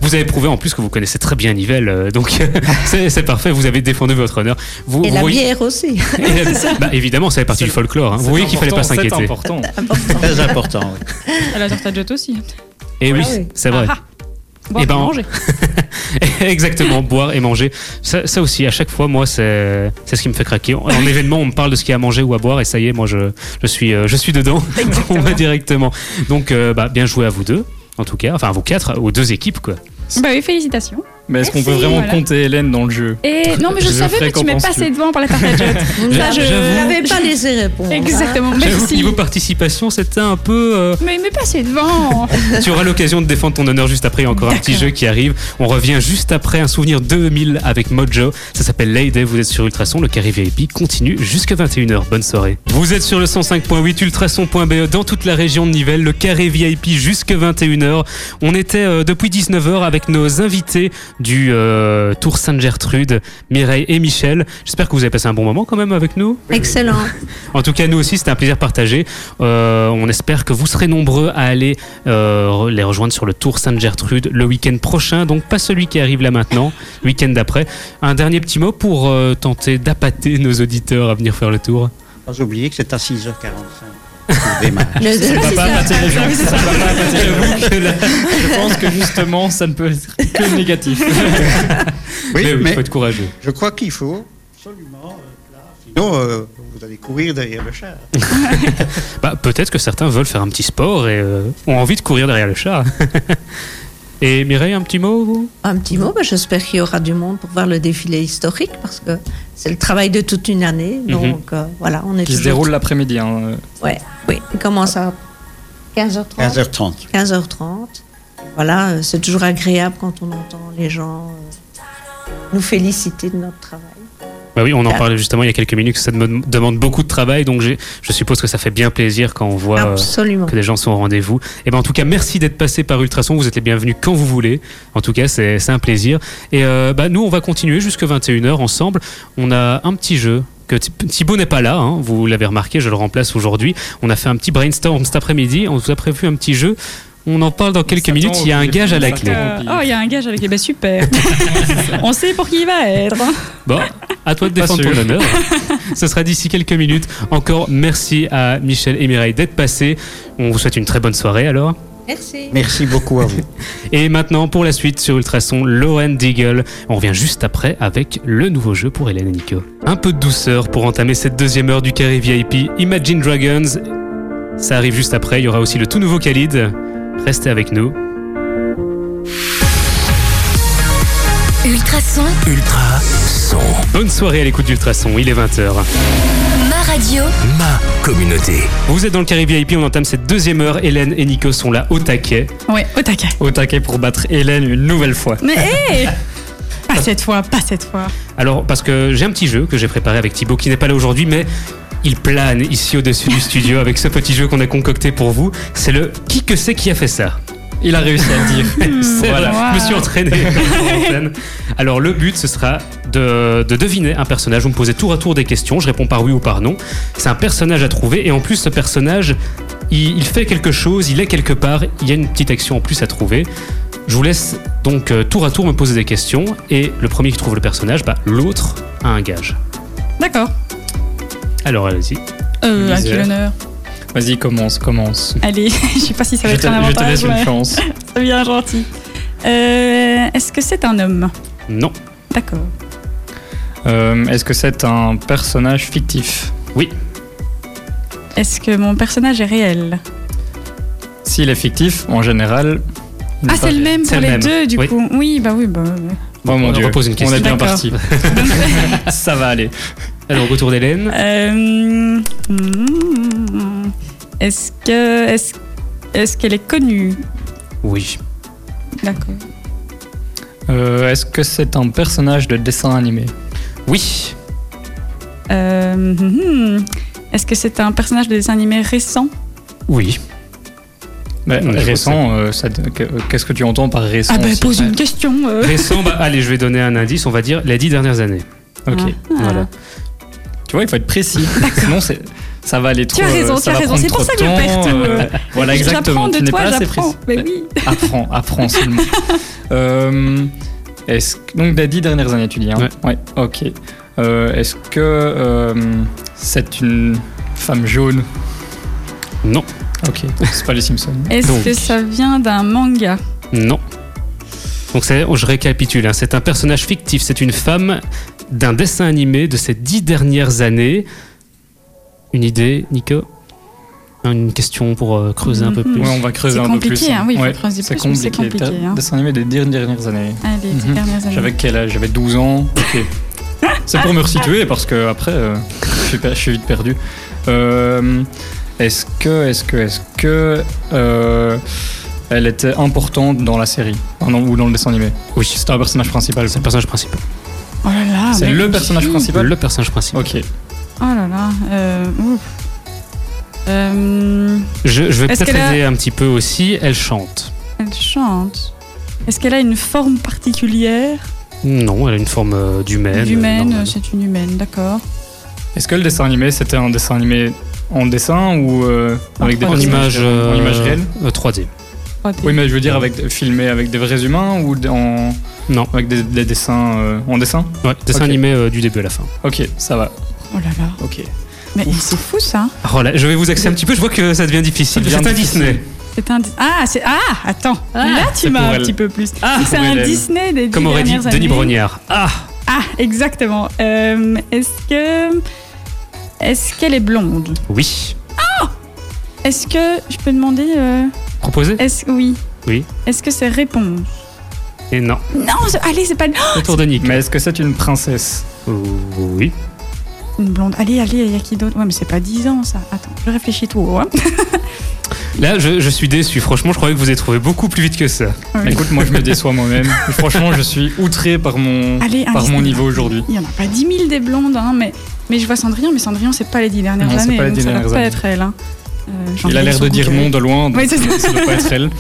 Vous avez prouvé en plus que vous connaissez très bien Nivelles, euh, donc <laughs> c'est parfait, vous avez défendu votre honneur. Vous, Et vous la voyez- bière aussi. Et la- bah, évidemment, ça fait partie du folklore. hein. Vous voyez qu'il fallait pas s'inquiéter. C'est important. Très important. oui. À la tortade aussi. Et oui, Ah oui. c'est vrai. Ah, ah. Boire Eh ben, et manger. <laughs> Exactement, boire et manger. Ça, ça aussi, à chaque fois, moi, c'est ce qui me fait craquer. En, en événement, on me parle de ce qu'il y a à manger ou à boire, et ça y est, moi, je, je, suis, euh, je suis dedans. <laughs> on va directement. Donc, euh, bah, bien joué à vous deux, en tout cas. Enfin, à vous quatre, aux deux équipes, quoi. Bah oui, félicitations. Mais est-ce qu'on peut vraiment voilà. compter Hélène dans le jeu Et non, mais je, Je savais que tu m'es passé devant par la. <laughs> Ça, je... Vous <laughs> n'avez pas laissé répondre. hein. Exactement, que merci. niveau participation, c'était un peu. euh, Mais, mais passé devant. <laughs> tu auras l'occasion de défendre ton honneur juste après. Il y a encore un petit jeu qui arrive. On revient juste après un souvenir 2000 avec Mojo. Ça s'appelle Lady. Vous êtes sur Ultrason. Le carré VIP continue jusqu'à 21h. Bonne soirée. Vous êtes sur le 105.8 ultrason.be dans toute la région de Nivelles. Le carré VIP jusqu'à 21h. On était euh, depuis 19h avec nos invités du euh, Tour Sainte-Gertrude, Mireille et Michel. J'espère que vous avez passé un bon moment quand même avec nous. Excellent. <laughs> En tout cas, nous aussi, c'était un plaisir partagé. Euh, on espère que vous serez nombreux à aller euh, les rejoindre sur le Tour Sainte-Gertrude le week-end prochain, donc pas celui qui arrive là maintenant, le week-end d'après. Un dernier petit mot pour euh, tenter d'appâter nos auditeurs à venir faire le tour. Pas oublier que c'est à 6h45. Qu'on démarre. Le- Ça va pas appâter les gens. Ça va pas appâter les gens. J'avoue que là- Je pense que justement, ça ne peut être que négatif. <laughs> Oui, mais oui, il mais faut être courageux. je crois qu'il faut absolument là. Sinon, euh, vous allez courir derrière le char. <laughs> Bah, Peut-être que certains veulent faire un petit sport et euh, ont envie de courir derrière le chat. <laughs> et Mireille, un petit mot vous? Un petit mot, ben, j'espère qu'il y aura du monde pour voir le défilé historique parce que c'est le travail de toute une année. Donc euh, voilà, on est Qui se déroule l'après-midi. hein. Ouais, oui, il commence à 15h30. 15h30. 15h30. Voilà, euh, c'est toujours agréable quand on entend les gens euh, nous féliciter de notre travail. Bah oui, on en parlait justement il y a quelques minutes ça me demande beaucoup de travail, donc je suppose que ça fait bien plaisir quand on voit euh, que les gens sont au rendez-vous. Et ben en tout cas, merci d'être passé par Ultrason. Vous êtes les bienvenus quand vous voulez. En tout cas, c'est un plaisir. Et euh, bah, nous, on va continuer jusque 21h ensemble. On a un petit jeu. Que Thi- Thibaut n'est pas là, hein, vous l'avez remarqué, je le remplace aujourd'hui. On a fait un petit brainstorm cet après-midi, on vous a prévu un petit jeu. On en parle dans quelques minutes, il y a un gage à la clé. Euh, oh, il y a un gage avec les bah super. <laughs> On sait pour qui il va être. Bon, à toi de <laughs> défendre ton honneur. Ce sera d'ici quelques minutes. Encore merci à Michel et Mireille d'être passés. On vous souhaite une très bonne soirée alors. Merci. Merci beaucoup à vous. <laughs> Et maintenant, pour la suite sur Ultrason, Lauren Deagle. On revient juste après avec le nouveau jeu pour Hélène et Nico. Un peu de douceur pour entamer cette deuxième heure du carré VIP. Imagine Dragons. Ça arrive juste après. Il y aura aussi le tout nouveau Khalid. Restez avec nous. Ultrason, Ultra son. Bonne soirée à l'écoute d'Ultrason. Il est 20h. ma radio, Ma communauté. Vous êtes dans le carré VIP. On entame cette deuxième heure. Hélène et Nico sont là au taquet. Ouais, au taquet. Au taquet pour battre Hélène une nouvelle fois. Mais hé <laughs> Pas cette fois, pas cette fois. Alors, parce que j'ai un petit jeu que j'ai préparé avec Thibaut qui n'est pas là aujourd'hui, mais il plane ici au-dessus du studio avec ce petit jeu qu'on a concocté pour vous. C'est le qui que c'est qui a fait ça? Il a réussi à le dire. <laughs> Voilà. je me suis entraîné. <laughs> Alors, le but, ce sera de, de deviner un personnage. Vous me posez tour à tour des questions, je réponds par oui ou par non. C'est un personnage à trouver, et en plus, ce personnage, il, il fait quelque chose, il est quelque part, il y a une petite action en plus à trouver. Je vous laisse donc euh, tour à tour me poser des questions, et le premier qui trouve le personnage, bah, l'autre a un gage. D'accord. Alors, allez-y. Euh, à Misère. quel honneur Vas-y, commence, commence. Allez, <laughs> je sais pas si ça va Je être te, un je te avantage. laisse une chance. <laughs> C'est bien gentil. Euh, Est-ce que c'est un homme Non. D'accord. Euh, Est-ce que c'est un personnage fictif Est-ce que mon personnage est réel S'il est fictif, en général. Ah, c'est le même pour le les même. deux, du Oui. coup. Oui, bah oui, bah. ouais. Oh mon On dieu, repose une on est bien parti. <laughs> Ça va aller. Alors, retour d'Hélène. Euh, hmm, Est-ce que est-ce est-ce qu'elle est connue? Oui. D'accord. Euh, Est-ce que c'est un personnage de dessin animé? Oui. Euh, hmm, Est-ce que c'est un personnage de dessin animé récent? Oui. Bah, Ouais, je Récent, euh, ça- que- qu'est-ce que tu entends par récent Ah bah pose une question. euh. Récent, bah, allez, je vais donner un indice, on va dire les dix dernières années. Ok. Ah. Voilà. Tu vois, il faut être précis. <laughs> Sinon, c'est ça va aller trop. Tu as raison, tu ça as va raison. prendre C'est pour trop ça de que je perds temps, tout. euh, <laughs> voilà, exactement. J'apprends de tu n'es toi, pas assez j'apprends. précis. Mais oui. <laughs> Apprends, apprends seulement. Euh, est-ce donc des dix dernières années, tu dis. Hein Ouais. Ok. Euh, est-ce que euh, c'est une femme jaune? Non, Ok. C'est pas les Simpsons. Est-ce Donc. que ça vient d'un manga? Non. Donc c'est, je récapitule, hein, c'est un personnage fictif, c'est une femme d'un dessin animé de ces dix dernières années. Une idée, Nico? Une question pour euh, creuser un peu Mhm. plus Ouais, on va creuser un peu compliqué, plus. hein, oui, Ouais, c'est plus, mais c'est compliqué. compliqué, hein. Dessin animé des dix dernières années. Allez, dix Mhm. dernières années. J'avais quel âge? J'avais 12 ans. Ok. <laughs> C'est pour me resituer parce que après, euh, je, suis, per- je suis vite perdu. Euh, est-ce que, est-ce que, est-ce que euh, elle était importante dans la série? Ah non, ou dans le dessin animé? Oui. C'était un personnage principal. C'est le personnage principal. Oh là là. C'est mais le personnage principal. Le personnage principal. Ok. Oh là là. Euh, ouf. Euh, Je, je vais Est-ce peut-être qu'elle a- aider un petit peu aussi. Elle chante. elle chante. Est-ce qu'elle a une forme particulière? Non, elle a une forme euh, d'humaine. Humaine, normale. c'est une humaine, d'accord. Est-ce que le dessin animé c'était un dessin animé en dessin ou euh, avec des En trois D. image, en euh, image réelle? euh, 3D. 3D. Oui, mais je veux dire avec filmé avec des vrais humains ou en, Non. avec des, des dessins euh, en dessin? Ouais, dessin animé euh, du début à la fin. Ok, ça va. Oh là là. Ok. Mais c'est fou ça. Oh là, je vais vous axer un petit peu, je vois que ça devient difficile. C'est un. Disney. C'est un. Ah, c'est. Ah, attends. là, tu m'as un elle. petit peu plus. Ah, c'est un. Disney des Comme aurait dit Denis. Brognard. Ah Ah, exactement. Euh, est-ce que. Est-ce qu'elle est blonde? Oui. Est-ce que. Je peux demander. Proposé Est-ce. Oui. Oui. Est-ce que c'est réponse Et non. Non, c'est- allez, c'est pas. Le tour de Nick. Mais est-ce que c'est une princesse Oui. Une blonde. Allez, allez, il y a qui d'autre? Ouais, mais c'est pas 10 ans ça. Attends, je réfléchis tout haut. Hein. <laughs> Là, je, je suis déçu. Franchement, je croyais que vous avez trouvé beaucoup plus vite que ça. Écoute, moi je me déçois moi-même. <laughs> Franchement, je suis outré par mon, Allez, par mon niveau aujourd'hui. Il y en a pas 10 000 des blondes, hein, mais, mais je vois Cendrillon, mais Cendrillon, c'est pas les 10 dernières Non, c'est années. pas les donc 10 ça doit dernières pas années. être elle. Hein. Euh, Il a ai l'air de dire non de loin, donc Oui, c'est ça. ça doit pas être elle. <laughs>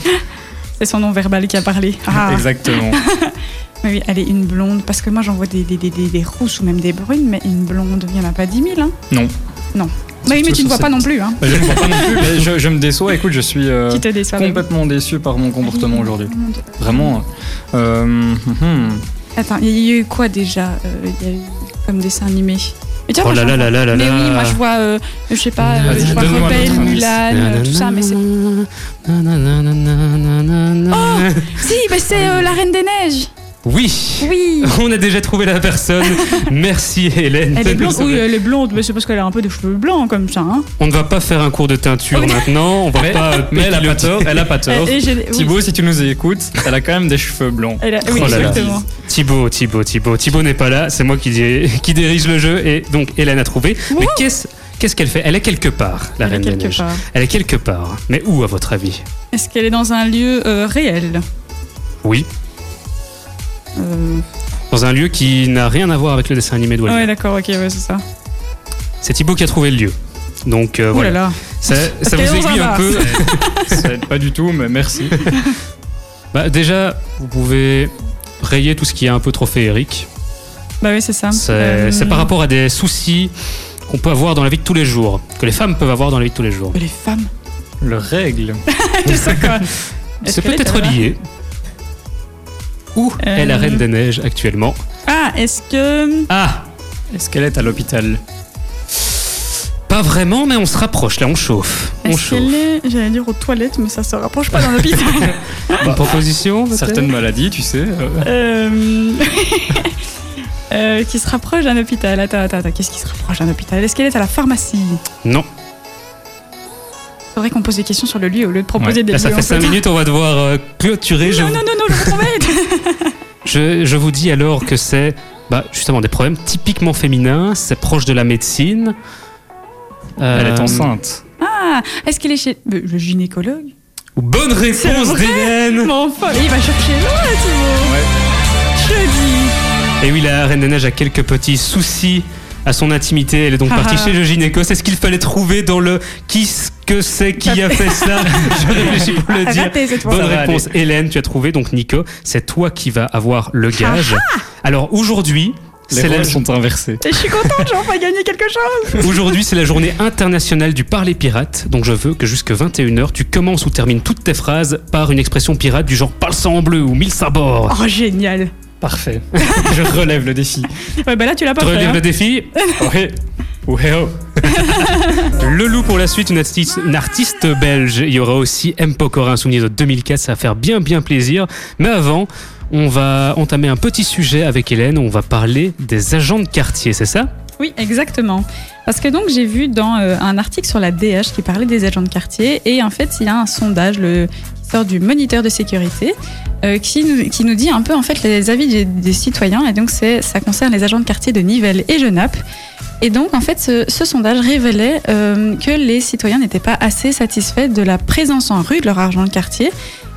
C'est son nom verbal qui a parlé. <laughs> Ah. Exactement. <laughs> Mais oui, elle est une blonde, parce que moi j'en vois des, des, des, des, des rousses ou même des brunes, mais une blonde, il n'y en a pas 10 000. Hein. Non. Non. Mais, oui, mais tu ne vois pas non plus. Hein. Bah, je ne vois pas non plus, mais je, je me déçois. Écoute, je suis euh, te oui. complètement déçu par mon comportement Allez, aujourd'hui. Vraiment. euh, hum, hum. Attends, il y a eu quoi déjà euh, Il y a eu comme dessin animé? Mais tu vois, Oh moi, là là là là là Mais là. oui, moi je vois, euh, je sais pas, euh, je vois Rebelle. Mulan, euh, tout ça, mais c'est. Oh Si, mais c'est euh, la Reine des Neiges Oui Oui <laughs> On a déjà trouvé la personne. <laughs> Merci Hélène. Elle est blonde, oui, sauver. elle est blonde, mais c'est parce qu'elle a un peu de cheveux blancs comme ça. Hein. On ne va pas faire un cours de teinture Oui. maintenant. On va Mais, pas. mais elle a pas tort. Elle a pas tort. Et- et j'ai- oui, Thibaut, si tu nous écoutes, elle a quand même des cheveux blancs. elle a- oui, Oh là là. exactement. Thibaut, Thibaut, Thibaut. Thibaut n'est pas là, c'est moi qui, di- <laughs> qui dirige le jeu et donc Hélène a trouvé. Mais qu'est-ce qu'est-ce qu'elle fait? Elle est quelque part, la Elle est Reine des Neiges. part. Elle est quelque part. Mais où, à votre avis? Est-ce qu'elle est dans un lieu euh, réel? Oui, dans un lieu qui n'a rien à voir avec le dessin animé de Wally. Ouais, d'accord, ok, ouais, c'est ça. C'est Thibaut qui a trouvé le lieu. Donc euh, là voilà. là. Ça, vous aiguille un peu. <laughs> Ça aide pas du tout, mais merci. <laughs> Bah, déjà, vous pouvez rayer tout ce qui est un peu trop féerique. Bah oui, c'est ça. C'est Euh, c'est par rapport à des soucis qu'on peut avoir dans la vie de tous les jours, que les femmes peuvent avoir dans la vie de tous les jours. Les femmes? Le règle. <laughs> Je sais quoi. Est-ce C'est peut-être là lié. Où est la Euh. Reine des Neiges actuellement Ah, est-ce que. Ah Est-ce qu'elle est à l'hôpital Pas vraiment, mais on se rapproche, là, on chauffe. On Est-ce chauffe. qu'elle est. J'allais dire aux toilettes, mais ça se rapproche pas d'un hôpital. Une <laughs> proposition peut-être Certaines maladies, tu sais. euh, Euh, <laughs> euh, qui se rapproche d'un hôpital. Attends, attends, attends. Qu'est-ce qui se rapproche d'un hôpital? Est-ce qu'elle est à la pharmacie? Non. Faudrait qu'on pose des questions sur le lieu au lieu de proposer Ouais. des Là, ça lieux, fait en 5 fait. minutes, on va devoir euh, clôturer. Je, Non, non, non, non, je promets. <laughs> je, je vous dis alors que c'est bah, justement des problèmes typiquement féminins, c'est proche de la médecine. Elle est Euh, enceinte. Ah, est-ce qu'elle est chez le gynécologue? Bonne réponse d'Hélène Mais enfin, il va chercher loin, Thibaut. Je dis. Et oui, la Reine des Neiges a quelques petits soucis à son intimité. Elle est donc Ah partie ah. chez le gynéco. C'est ce qu'il fallait trouver dans le qui que c'est qui a fait ça. <laughs> Je réfléchis pour le dire. Bonne Ça va réponse, Hélène. Tu as trouvé donc Nico. C'est toi qui vas avoir le gage. Alors aujourd'hui, Les la- rôles sont inversés. Et je suis contente, j'ai enfin gagné quelque chose. <laughs> Aujourd'hui, c'est la journée internationale du parler pirate. Donc, je veux que jusque 21h, tu commences ou termines toutes tes phrases par une expression pirate du genre parle ça en bleu ou mille sabords. Oh, génial. Parfait. <laughs> Je relève le défi. Ouais, bah là, tu l'as pas Tu fait. relèves hein. le défi <laughs> Ouais. Ouais, oh. <laughs> Le loup pour la suite, une artiste, une artiste belge. Il y aura aussi M. Pokora, un souvenir de 2004, ça va faire bien bien plaisir. Mais avant, on va entamer un petit sujet avec Hélène, on va parler des agents de quartier, c'est ça? Oui, exactement. Parce que donc j'ai vu dans euh, un article sur la DH qui parlait des agents de quartier et en fait il y a un sondage le, qui sort du moniteur de sécurité euh, qui, nous, qui nous dit un peu en fait les avis des, des citoyens et donc c'est ça concerne les agents de quartier de Nivelles et Genappe. Et donc en fait ce, ce sondage révélait euh, que les citoyens n'étaient pas assez satisfaits de la présence en rue de leur agent de quartier.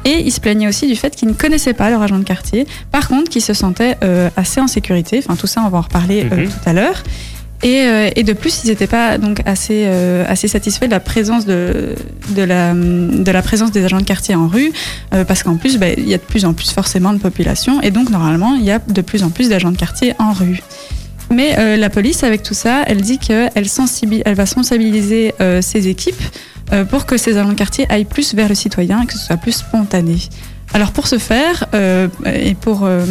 Et ils se plaignaient aussi du fait qu'ils ne connaissaient pas leur agent de quartier. Par contre, qu'ils se sentaient euh, assez en sécurité. Enfin, tout ça, on va en reparler euh, Mhm. tout à l'heure. Et, euh, et de plus, ils n'étaient pas donc assez euh, assez satisfaits de la présence de la présence des agents de quartier en rue, euh, parce qu'en plus, bah, il y a de plus en plus forcément de population, et donc normalement, il y a de plus en plus d'agents de quartier en rue. Mais la police, avec tout ça, elle dit qu'elle elle va sensibiliser ses équipes pour que ces agents de quartier aillent plus vers le citoyen que ce soit plus spontané. Alors pour ce faire, euh, et pour, euh,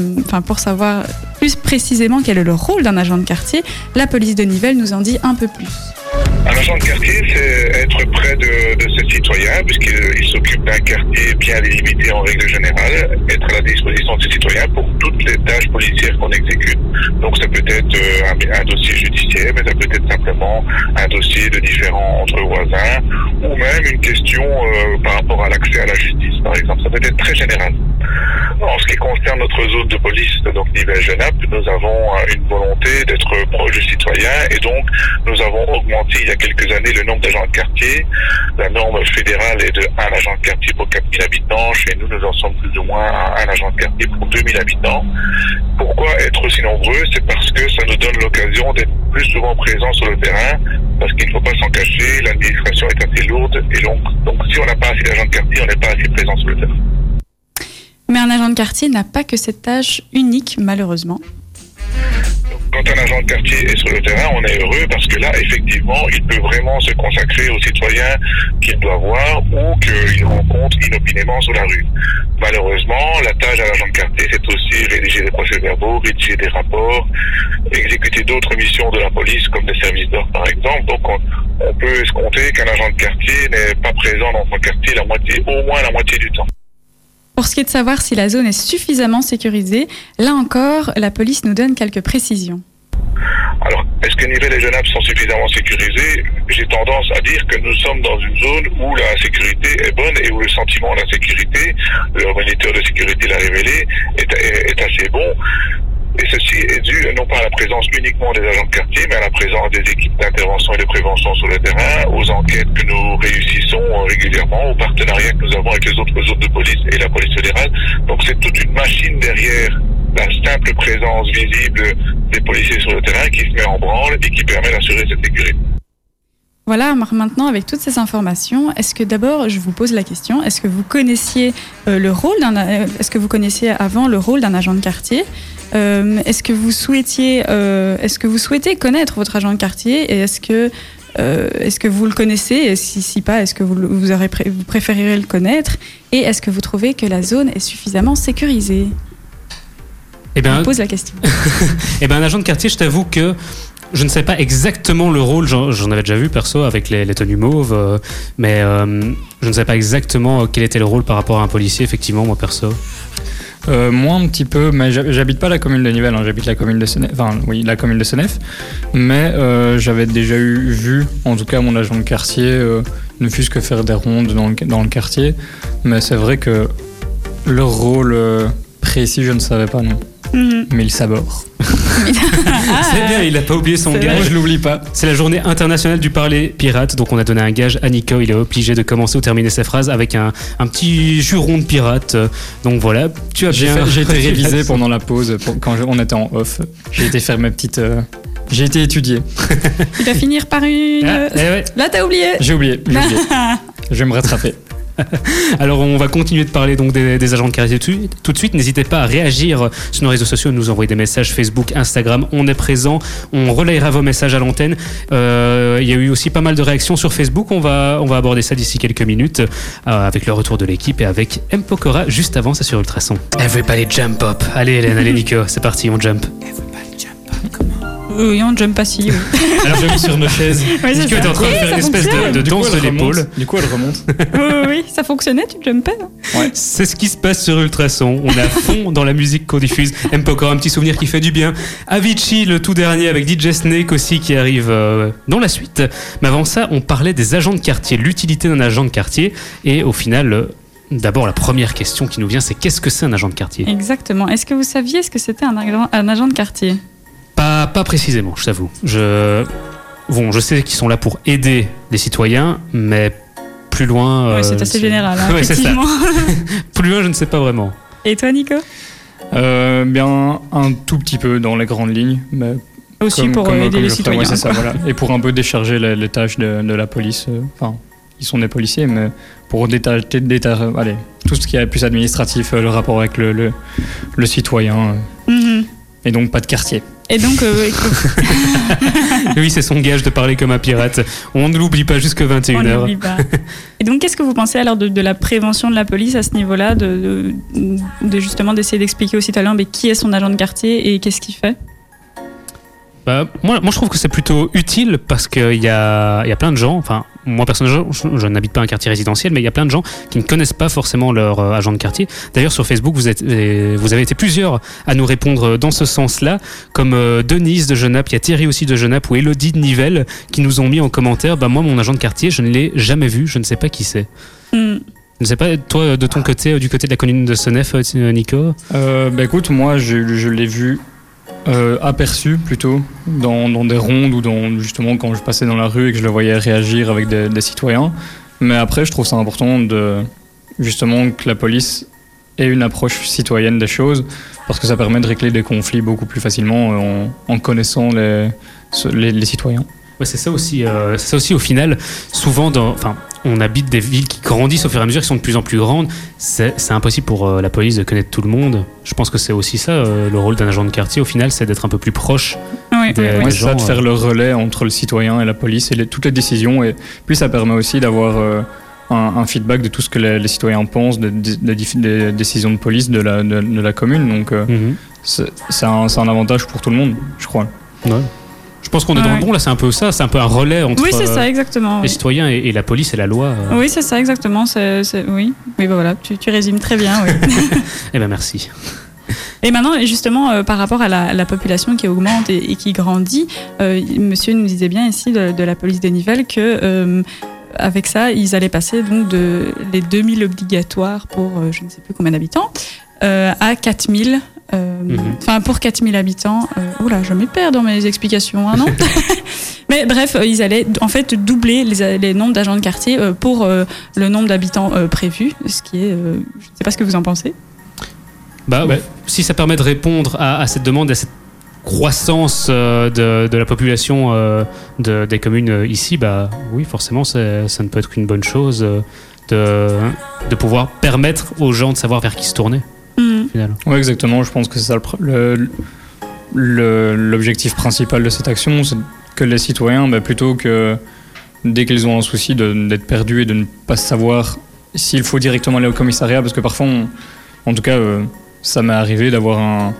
pour savoir plus précisément quel est le rôle d'un agent de quartier, la police de Nivelles nous en dit un peu plus. Un agent de quartier, c'est être près de, ses citoyens, puisqu'il il s'occupe d'un quartier bien délimité en règle générale, être à la disposition de ses citoyens pour toutes les tâches policières qu'on exécute. Donc ça peut être euh, un, un dossier judiciaire, mais ça peut être simplement un dossier de différents entre voisins, ou même une question euh, par rapport à l'accès à la justice, par exemple. Ça peut être très général. En ce qui concerne notre zone de police, donc Nivelles-Genappe, nous avons euh, une volonté d'être proche du citoyen et donc nous avons augmenté il y a quelques années le nombre d'agents de quartier. La norme fédérale est de un agent de quartier pour 4000 habitants. Chez nous, nous en sommes plus ou moins à un agent de quartier pour 2000 habitants. Pourquoi être aussi nombreux? C'est parce que ça nous donne l'occasion d'être plus souvent présents sur le terrain, parce qu'il ne faut pas s'en cacher, l'administration est assez lourde et donc, donc si on n'a pas assez d'agents de quartier, on n'est pas assez présent sur le terrain. Mais un agent de quartier n'a pas que cette tâche unique, malheureusement. Quand un agent de quartier est sur le terrain, on est heureux parce que là, effectivement, il peut vraiment se consacrer aux citoyens qu'il doit voir ou qu'il rencontre inopinément sur la rue. Malheureusement, la tâche à l'agent de quartier, c'est aussi rédiger des procès-verbaux, rédiger des rapports, exécuter d'autres missions de la police, comme des services d'ordre, par exemple. Donc, on, on peut escompter qu'un agent de quartier n'est pas présent dans son quartier la moitié, au moins la moitié du temps. Pour ce qui est de savoir si la zone est suffisamment sécurisée, là encore, la police nous donne quelques précisions. Alors, est-ce que Nivelles et Genappe sont suffisamment sécurisés? J'ai tendance à dire que nous sommes dans une zone où la sécurité est bonne et où le sentiment d'insécurité, le moniteur de sécurité l'a révélé, est, assez bon. Et ceci est dû non pas à la présence uniquement des agents de quartier, mais à la présence des équipes d'intervention et de prévention sur le terrain, aux enquêtes que nous réussissons euh, régulièrement, aux partenariats que nous avons avec les autres zones de police et la police fédérale. Donc c'est toute une machine derrière la simple présence visible des policiers sur le terrain qui se met en branle et qui permet d'assurer cette sécurité. Voilà, maintenant avec toutes ces informations, est-ce que d'abord je vous pose la question, est-ce que vous connaissiez euh, le rôle d'un, euh, est-ce que vous connaissiez avant le rôle d'un agent de quartier? Est-ce que vous souhaitiez, euh, est-ce que vous souhaitez connaître votre agent de quartier et est-ce que euh, est-ce que vous le connaissez et si, si pas, est-ce que vous, vous, aurez pré- vous préférerez le connaître et est-ce que vous trouvez que la zone est suffisamment sécurisée? Eh vous pose la question. <laughs> Eh ben, un agent de quartier, je t'avoue que je ne sais pas exactement le rôle, j'en j'en avais déjà vu perso avec les, les tenues mauves, euh, mais euh, je ne sais pas exactement quel était le rôle par rapport à un policier, effectivement, moi perso. Euh, moi un petit peu, mais j'hab- j'habite pas la commune de Nivelles, hein, j'habite la commune de Senef, enfin oui, la commune de Senef, mais euh, j'avais déjà eu vu, en tout cas mon agent de quartier, euh, ne fût-ce que faire des rondes dans le, dans le quartier, mais c'est vrai que leur rôle euh, précis, je ne savais pas non. Mais il sabord. C'est bien, il a pas oublié son C'est gage. vrai. je l'oublie pas. C'est la journée internationale du parler pirate, donc on a donné un gage à Nico. Il est obligé de commencer ou terminer ses phrases avec un, un petit juron de pirate. Donc voilà, tu as J'ai bien. fait- j'ai été <laughs> révisé pendant la pause, pour- quand je- on était en off. J'ai été faire mes petites. euh, j'ai été étudié. <laughs> Tu vas finir par une. Ah, eh ouais. Là, t'as oublié. J'ai oublié. J'ai oublié. <laughs> je vais me rattraper. <laughs> Alors on va continuer de parler donc des, des agents de quartier tout, de suite. N'hésitez pas à réagir sur nos réseaux sociaux, nous envoyer des messages Facebook, Instagram. On est présent, on relayera vos messages à l'antenne. Euh, il y a eu aussi pas mal de réactions sur Facebook. On va, on va aborder ça d'ici quelques minutes euh, avec le retour de l'équipe et avec M. Pokora juste avant, c'est sur Ultrason. Everybody jump up. Allez Hélène, allez Nico, c'est parti, on jump. Oui, on jump pas si. oui. <laughs> Alors je mis sur nos chaises. Ouais, c'est Nico est en train de faire une espèce de, danse de l'épaule. Du coup, elle remonte. <laughs> oui, oui, oui, ça fonctionnait, tu jumpais. hein C'est ce qui se passe sur Ultrason. On est à fond dans la musique qu'on diffuse. M. Pokora, un petit souvenir qui fait du bien. Avicii, le tout dernier, avec DJ Snake aussi qui arrive euh, dans la suite. Mais avant ça, on parlait des agents de quartier, l'utilité d'un agent de quartier. Et au final, euh, d'abord, la première question qui nous vient, c'est qu'est-ce que c'est un agent de quartier? Exactement. Est-ce que vous saviez ce que c'était un agent, un agent de quartier? Pas, pas précisément, je t'avoue. Je... Bon, je sais qu'ils sont là pour aider les citoyens, mais plus loin. Ouais, euh, C'est assez général, hein, <laughs> Ouais, c'est ça. effectivement. <laughs> Plus loin, je ne sais pas vraiment. Et toi, Nico? Euh, bien, un tout petit peu dans les grandes lignes, mais Aussi comme- pour comme- aider comme les citoyens. ouais, c'est ça, voilà. <laughs> Et pour un peu décharger les, les tâches de, de la police. euh, Enfin, ils sont des policiers, mais pour détacher, déta- allez, tout ce qui est plus administratif, le rapport avec le, le, le citoyen, Mhm. et donc pas de quartier. Et donc, euh, <laughs> Oui, c'est son gage de parler comme un pirate. On ne l'oublie pas jusque on 21h. n'oublie pas. <laughs> Et donc, qu'est-ce que vous pensez alors de, de la prévention de la police à ce niveau-là, de, de, de justement d'essayer d'expliquer aux citoyens mais qui est son agent de quartier et qu'est-ce qu'il fait? Bah, moi, moi, je trouve que c'est plutôt utile parce qu'il y a, il y a plein de gens, enfin, moi personnellement, je, je n'habite pas un quartier résidentiel, mais il y a plein de gens qui ne connaissent pas forcément leur euh, agent de quartier. D'ailleurs, sur Facebook, vous, êtes, vous avez été plusieurs à nous répondre dans ce sens-là, comme euh, Denise de Genappe, il y a Thierry aussi de Genappe ou Elodie de Nivelles qui nous ont mis en commentaire, bah, moi, mon agent de quartier, je ne l'ai jamais vu, je ne sais pas qui c'est. Hmm. Je ne sais pas, toi, de ton côté, euh, du côté de la commune de Senef, Nico? Euh, bah écoute, moi je, je l'ai vu euh, aperçu plutôt dans, dans des rondes ou dans justement quand je passais dans la rue et que je le voyais réagir avec des, citoyens. Mais après, je trouve ça important de justement que la police ait une approche citoyenne des choses parce que ça permet de régler des conflits beaucoup plus facilement en, connaissant les, les citoyens. Ouais, c'est ça aussi. euh, c'est ça aussi au final. Souvent, dans, enfin, on habite des villes qui grandissent au fur et à mesure, qui sont de plus en plus grandes. C'est impossible pour euh, la police de connaître tout le monde. Je pense que c'est aussi ça euh, le rôle d'un agent de quartier. Au final, c'est d'être un peu plus proche. Oui, Des- oui, oui. c'est ça, gens, de faire le relais entre le citoyen et la police et les- toutes les décisions. Et puis ça permet aussi d'avoir euh, un, un feedback de tout ce que les, les citoyens pensent des, décisions de police de la, de, de la commune. Donc euh, Mhm. c'est c'est un, c'est un avantage pour tout le monde, je crois. Ouais. Je pense qu'on est dans le bon là. C'est un peu ça. C'est un peu un relais entre Oui, euh, ça, exactement. les oui. citoyens et, et la police et la loi. Oui, c'est ça, exactement. c'est- oui, oui, bah voilà, tu, tu résumes très bien. Oui. <laughs> <laughs> Eh ben merci. Et maintenant, justement, euh, par rapport à la, la population qui augmente et, et qui grandit, euh, monsieur nous disait bien ici de, de la police des Nivelles que euh, avec ça, ils allaient passer donc de les 2000 obligatoires pour je ne sais plus combien d'habitants à 4000. Euh, Mhm. Enfin, pour 4000 habitants. Euh, oula, je me perds dans mes explications, hein, non <laughs> <laughs> Mais bref, euh, ils allaient en fait doubler les, les nombres d'agents de quartier pour le nombre d'habitants euh, prévu, ce qui est, je ne sais pas ce que vous en pensez. Bah, Ouais. si ça permet de répondre à, à cette demande, à cette croissance euh, de, de la population euh, de- des communes euh, ici, bah oui, forcément, ça ne peut être qu'une bonne chose de, de pouvoir permettre aux gens de savoir vers qui se tourner. Final. Oui, exactement. Je pense que c'est ça le pr- le- le- l'objectif principal de cette action, c'est que les citoyens, bah, plutôt que dès qu'ils ont un souci de- d'être perdus et de ne pas savoir s'il faut directement aller au commissariat, parce que parfois, on- en tout cas, euh, ça m'est arrivé d'avoir un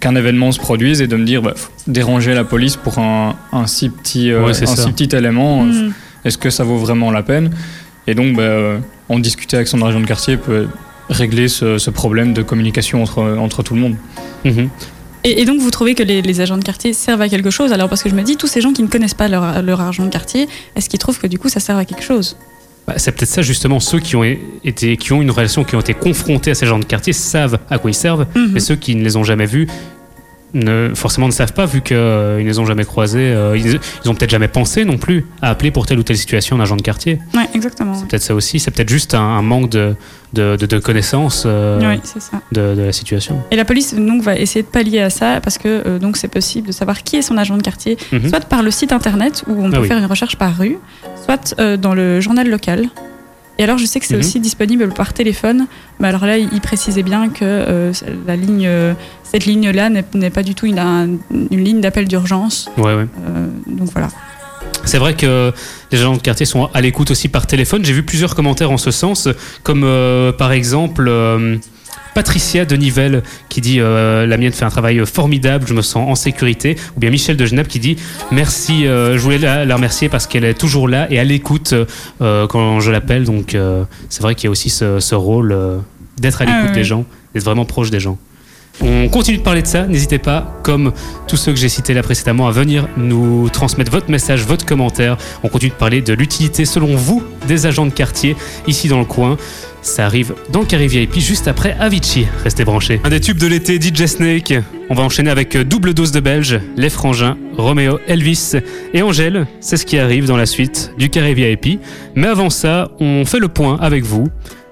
qu'un événement se produise et de me dire bah, faut déranger la police pour un, un si petit euh, Ouais, un si petit élément euh, Mhm. est-ce que ça vaut vraiment la peine? Et donc, bah, euh, en discuter avec son agent de quartier peut régler ce, ce problème de communication entre, entre tout le monde. Mhm. Et, et donc, vous trouvez que les, les agents de quartier servent à quelque chose? Alors, parce que je me dis, tous ces gens qui ne connaissent pas leur, leur agent de quartier, est-ce qu'ils trouvent que du coup, ça sert à quelque chose? Bah, c'est peut-être ça justement, ceux qui ont été, qui ont une relation, qui ont été confrontés à ces gens de quartier savent à quoi ils servent, Mhm. mais ceux qui ne les ont jamais vus ne, forcément ne savent pas vu qu'ils ne les ont jamais croisés. euh, ils, ils ont peut-être jamais pensé non plus à appeler pour telle ou telle situation un agent de quartier. Ouais, exactement. C'est peut-être ça aussi, c'est peut-être juste un, un manque de, de, de- de connaissance euh, Oui, de, de la situation. Et la police donc va essayer de pallier à ça parce que euh, donc c'est possible de savoir qui est son agent de quartier, Mhm. soit par le site internet où on Ah peut oui. faire une recherche par rue, soit euh, dans le journal local. Et alors, je sais que c'est Mhm. aussi disponible par téléphone. Mais alors là, il précisait bien que euh, la ligne, euh, cette ligne-là n'est pas du tout une, un- une ligne d'appel d'urgence. Ouais, ouais. Euh, donc voilà. C'est vrai que les agents de quartier sont à l'écoute aussi par téléphone. J'ai vu plusieurs commentaires en ce sens, comme par exemple Patricia de Nivelles qui dit euh, La mienne fait un travail formidable, je me sens en sécurité. Ou bien Michel de Genève qui dit Merci, euh, je voulais la, la remercier parce qu'elle est toujours là et à l'écoute euh, quand je l'appelle. Donc c'est vrai qu'il y a aussi ce, ce rôle d'être à Ah, l'écoute des gens, d'être vraiment proche des gens. On continue de parler de ça. N'hésitez pas, comme tous ceux que j'ai cités là précédemment, à venir nous transmettre votre message, votre commentaire. On continue de parler de l'utilité, selon vous, des agents de quartier ici dans le coin. Ça arrive dans Carré VIP juste après Avicii. Restez branchés. Un des tubes de l'été, DJ Snake. On va enchaîner avec double dose de Belge, les frangins, Roméo, Elvis et Angèle. C'est ce qui arrive dans la suite du Carré VIP. Mais avant ça, on fait le point avec vous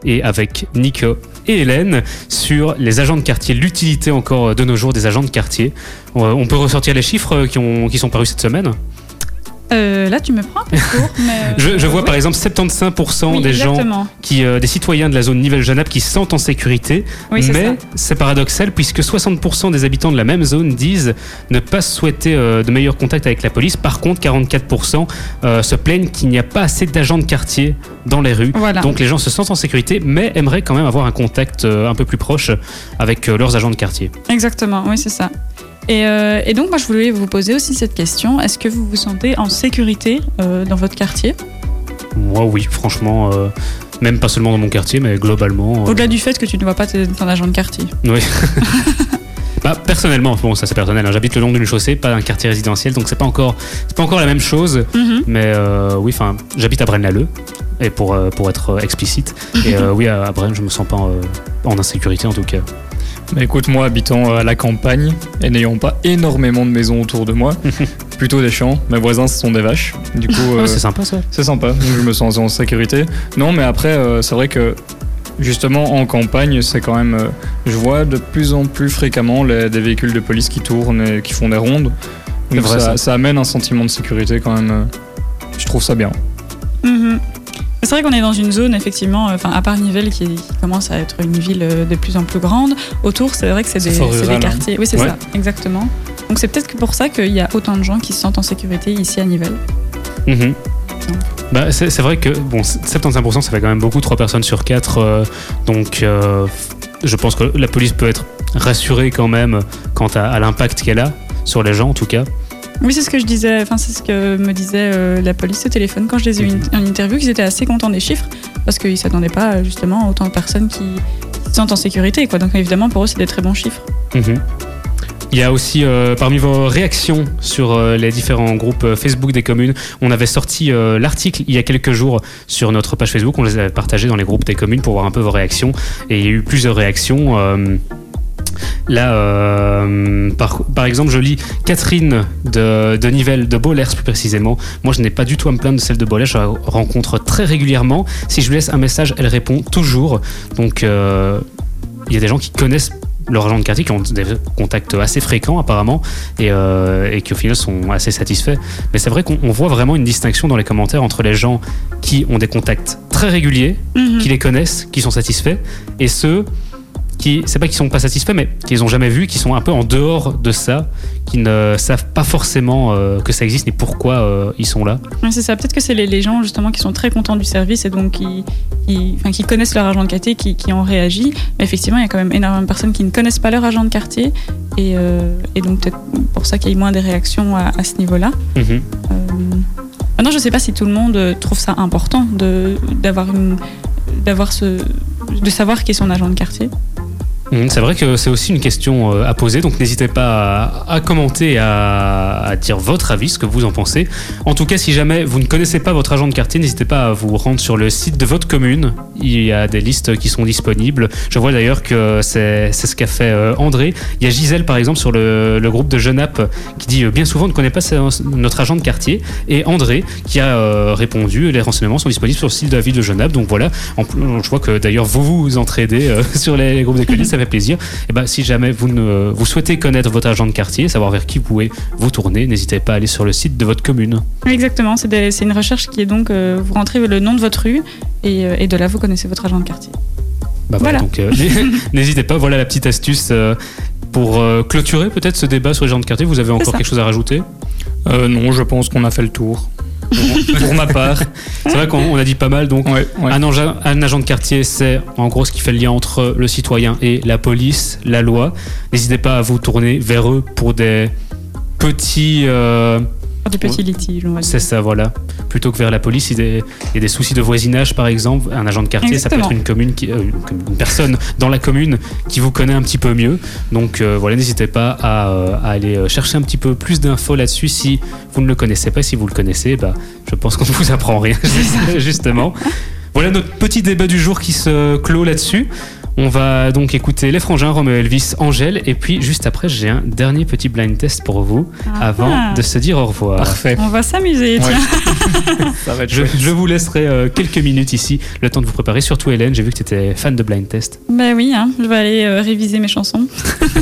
et avec Nico et Hélène sur les agents de quartier, l'utilité encore de nos jours des agents de quartier. Euh, On peut ressortir les chiffres qui sont parus cette semaine. Euh, là, tu me prends un peu court. <laughs> mais, euh, Je, je vois oui. par exemple 75% Oui, des gens, qui, euh, des citoyens de la zone Nivelles-Genappe qui se sentent en sécurité. Oui, mais c'est paradoxal puisque 60% des habitants de la même zone disent ne pas souhaiter euh, de meilleurs contacts avec la police. Par contre, 44% euh, se plaignent qu'il n'y a pas assez d'agents de quartier dans les rues. Voilà. Donc les gens se sentent en sécurité, mais aimeraient quand même avoir un contact euh, un peu plus proche avec euh, leurs agents de quartier. Exactement, oui, c'est ça. Et, euh, et donc, moi, je voulais vous poser aussi cette question. Est-ce que vous vous sentez en sécurité euh, dans votre quartier? Moi, oui, franchement, euh, même pas seulement dans mon quartier, mais globalement. Au-delà du fait que tu ne vois pas ton agent de quartier. Oui. <laughs> Bah, personnellement, bon, ça c'est personnel. hein, J'habite le long d'une chaussée, pas un quartier résidentiel, donc c'est pas encore, c'est pas encore la même chose. Mhm. Mais oui, enfin, j'habite à Braine-l'Alleud, et pour pour être explicite. Et <laughs> oui, à, Braine, je me sens pas en insécurité en tout cas. Écoute, moi, habitant euh, à la campagne et n'ayant pas énormément de maisons autour de moi, <laughs> plutôt des champs, mes voisins ce sont des vaches. Du coup, Ouais, euh, c'est sympa ça. c'est sympa, donc je me sens en sécurité. Non, mais après, euh, c'est vrai que justement en campagne, c'est quand même. euh, je vois de plus en plus fréquemment les- des véhicules de police qui tournent et qui font des rondes. Donc vrai, ça, ça. ça amène un sentiment de sécurité quand même. euh, je trouve ça bien. Mhm. C'est vrai qu'on est dans une zone, effectivement, euh, enfin, à part Nivelles, qui, commence à être une ville euh, de plus en plus grande. Autour, c'est vrai que c'est des, hein. quartiers. Oui, c'est Ouais. ça, exactement. Donc, c'est peut-être que pour ça qu'il y a autant de gens qui se sentent en sécurité ici à Nivelles. Mhm. Bah, c'est vrai que bon, 75% ça fait quand même beaucoup, 3 personnes sur 4. donc euh, je pense que la police peut être rassurée quand même quant à, à l'impact qu'elle a sur les gens en tout cas. Oui, c'est ce que je disais, enfin, c'est ce que me disait euh, la police au téléphone quand je les ai eu en interview, qu'ils étaient assez contents des chiffres parce qu'ils ne s'attendaient pas justement à autant de personnes qui se sentent en sécurité. Quoi. Donc, évidemment, pour eux, c'est des très bons chiffres. Mhm. Il y a aussi euh, parmi vos réactions sur euh, les différents groupes Facebook des communes, on avait sorti l'article il y a quelques jours sur notre page Facebook, on les avait partagés dans les groupes des communes pour voir un peu vos réactions et il y a eu plusieurs réactions. Là, euh, par, par exemple, je lis Catherine de, de Nivelles, de Bollers plus précisément. Moi, je n'ai pas du tout à me plaindre de celle de Bollers, je la rencontre très régulièrement. Si je lui laisse un message, elle répond toujours. Donc, euh, il y a des gens qui connaissent leur agent de quartier, qui ont des contacts assez fréquents apparemment, et, euh, et qui au final sont assez satisfaits. Mais c'est vrai qu'on on voit vraiment une distinction dans les commentaires entre les gens qui ont des contacts très réguliers, Mhm. qui les connaissent, qui sont satisfaits, et ceux qui, c'est pas qu'ils sont pas satisfaits, mais qu'ils ont jamais vu, qui sont un peu en dehors de ça, qui ne savent pas forcément euh, que ça existe ni pourquoi euh, ils sont là. Ouais, c'est ça. Peut-être que c'est les, les gens justement qui sont très contents du service et donc qui, qui, enfin, qui connaissent leur agent de quartier, qui, qui ont réagi. Mais effectivement, il y a quand même énormément de personnes qui ne connaissent pas leur agent de quartier et, euh, et donc peut-être pour ça qu'il y a eu moins des réactions à, à ce niveau-là. Euh, Maintenant, je ne sais pas si tout le monde trouve ça important de d'avoir une d'avoir ce de savoir qui est son agent de quartier. Mhm, C'est vrai que c'est aussi une question euh, à poser, donc n'hésitez pas à, commenter, à, à dire votre avis, ce que vous en pensez. En tout cas, si jamais vous ne connaissez pas votre agent de quartier, n'hésitez pas à vous rendre sur le site de votre commune. Il y a des listes qui sont disponibles. Je vois d'ailleurs que c'est ce qu'a fait euh, André. Il y a Gisèle, par exemple, sur le, groupe de Genappe, qui dit euh, bien souvent ne connaît pas notre agent de quartier. Et André, qui a répondu, les renseignements sont disponibles sur le site de la ville de Genappe. Donc voilà, je vois que d'ailleurs vous vous entraidez <laughs> sur les, groupes ça fait plaisir. Et ben si jamais vous, ne, vous souhaitez connaître votre agent de quartier, savoir vers qui vous pouvez vous tourner, n'hésitez pas à aller sur le site de votre commune. Exactement. C'est une recherche qui est donc euh, vous rentrez le nom de votre rue Et, euh, et de là, vous connaissez votre agent de quartier. Bah voilà, Voilà. donc euh, <laughs> <laughs> n'hésitez pas, voilà la petite astuce euh, pour euh, clôturer peut-être ce débat sur les gens de quartier. Vous avez encore quelque chose à rajouter? Euh, non, je pense qu'on a fait le tour. Pour, ma part. C'est vrai qu'on on a dit pas mal, donc Ouais, ouais. Un, agent, un agent de quartier, c'est en gros ce qui fait le lien entre le citoyen et la police, la loi. N'hésitez pas à vous tourner vers eux pour des petits... euh, Des petits litiges, on va dire. c'est ça, voilà. Plutôt que vers la police, il y, a des, il y a des soucis de voisinage, par exemple. Un agent de quartier, ça peut être une commune, qui, euh, une, personne dans la commune qui vous connaît un petit peu mieux. Donc euh, voilà, n'hésitez pas à, euh, à aller chercher un petit peu plus d'infos là-dessus si vous ne le connaissez pas. Si vous le connaissez, bah, je pense qu'on ne vous apprend rien, <laughs> justement. Voilà notre petit débat du jour qui se clôt là-dessus. On va donc écouter les frangins, Roméo Elvis, Angèle, et puis juste après, j'ai un dernier petit blind test pour vous Ah. avant de se dire au revoir. Parfait. On va s'amuser, Ouais. <laughs> tiens. <laughs> Ça va être Je, vous laisserai euh, quelques minutes ici, le temps de vous préparer. Surtout Hélène, j'ai vu que tu étais fan de blind test. Ben oui, hein, je vais aller euh, réviser mes chansons.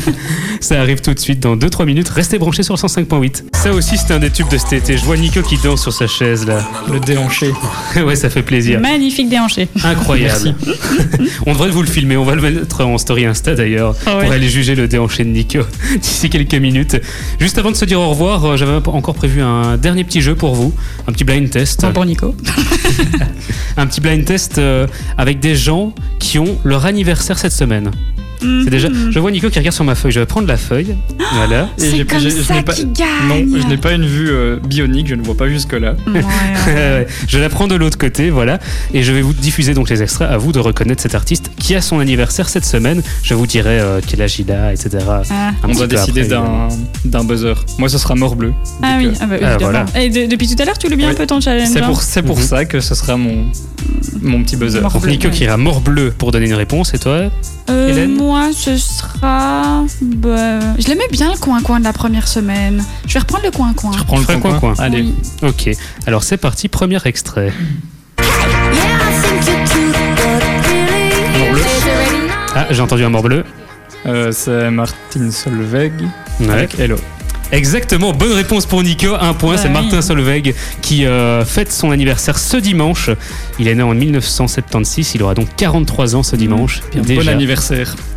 <laughs> Ça arrive tout de suite dans 2-3 minutes. Restez branchés sur le 105.8. Ça aussi, c'était un des tubes de cet été. Je vois Nico qui danse sur sa chaise là. Le déhanché. <laughs> ouais, ça fait plaisir. Magnifique déhanché. Incroyable. on devrait vous le filmer. On va le mettre en story Insta d'ailleurs Ah ouais. pour aller juger le déhanché de Nico d'ici quelques minutes. Juste avant de se dire au revoir, euh, j'avais encore prévu un dernier petit jeu pour vous, un petit blind test. Tant pour Nico. <laughs> Un petit blind test euh, avec des gens qui ont leur anniversaire cette semaine. C'est déjà. Je vois Nico qui regarde sur ma feuille. Je vais prendre la feuille. Voilà. <gasps> Et j'ai- j'ai- je n'ai pas- Non, je n'ai pas une vue euh, bionique, je ne vois pas <laughs> ouais. Ouais, je la prends de l'autre côté, voilà. Et je vais vous diffuser donc les extraits. À vous de reconnaître cet artiste qui a son anniversaire cette semaine. Je vous dirai euh, quel âge il a, etc. Ah. On peu décider après, d'un d'un buzzer. Moi, ce sera mort bleu. Ah oui, euh, ah bah, Ah, évidemment. voilà. Et de- depuis tout à l'heure, tu le bien Oui. un peu ton challenge. C'est hein pour, c'est pour Mhm. ça que ce sera mon, mon petit buzzer. Mort Donc bleu, Nico ouais. qui ira mort bleu pour donner une réponse. Et toi Euh, Hélène? moi, ce sera. bah, je l'aimais bien le coin-coin de la première semaine. Je vais reprendre le coin-coin. Je reprends le coin coin-coin. Allez. Oui. Ok. Alors c'est parti. Premier extrait. Ah, j'ai entendu un mort bleu. Euh, c'est Martin Solveig Ouais. avec Hello. Exactement, bonne réponse pour Nico, un point, c'est Martin oui. Solveig qui euh, fête son anniversaire ce dimanche. Il est né en 1976, il aura donc 43 ans ce dimanche. Bon Déjà. anniversaire. <laughs>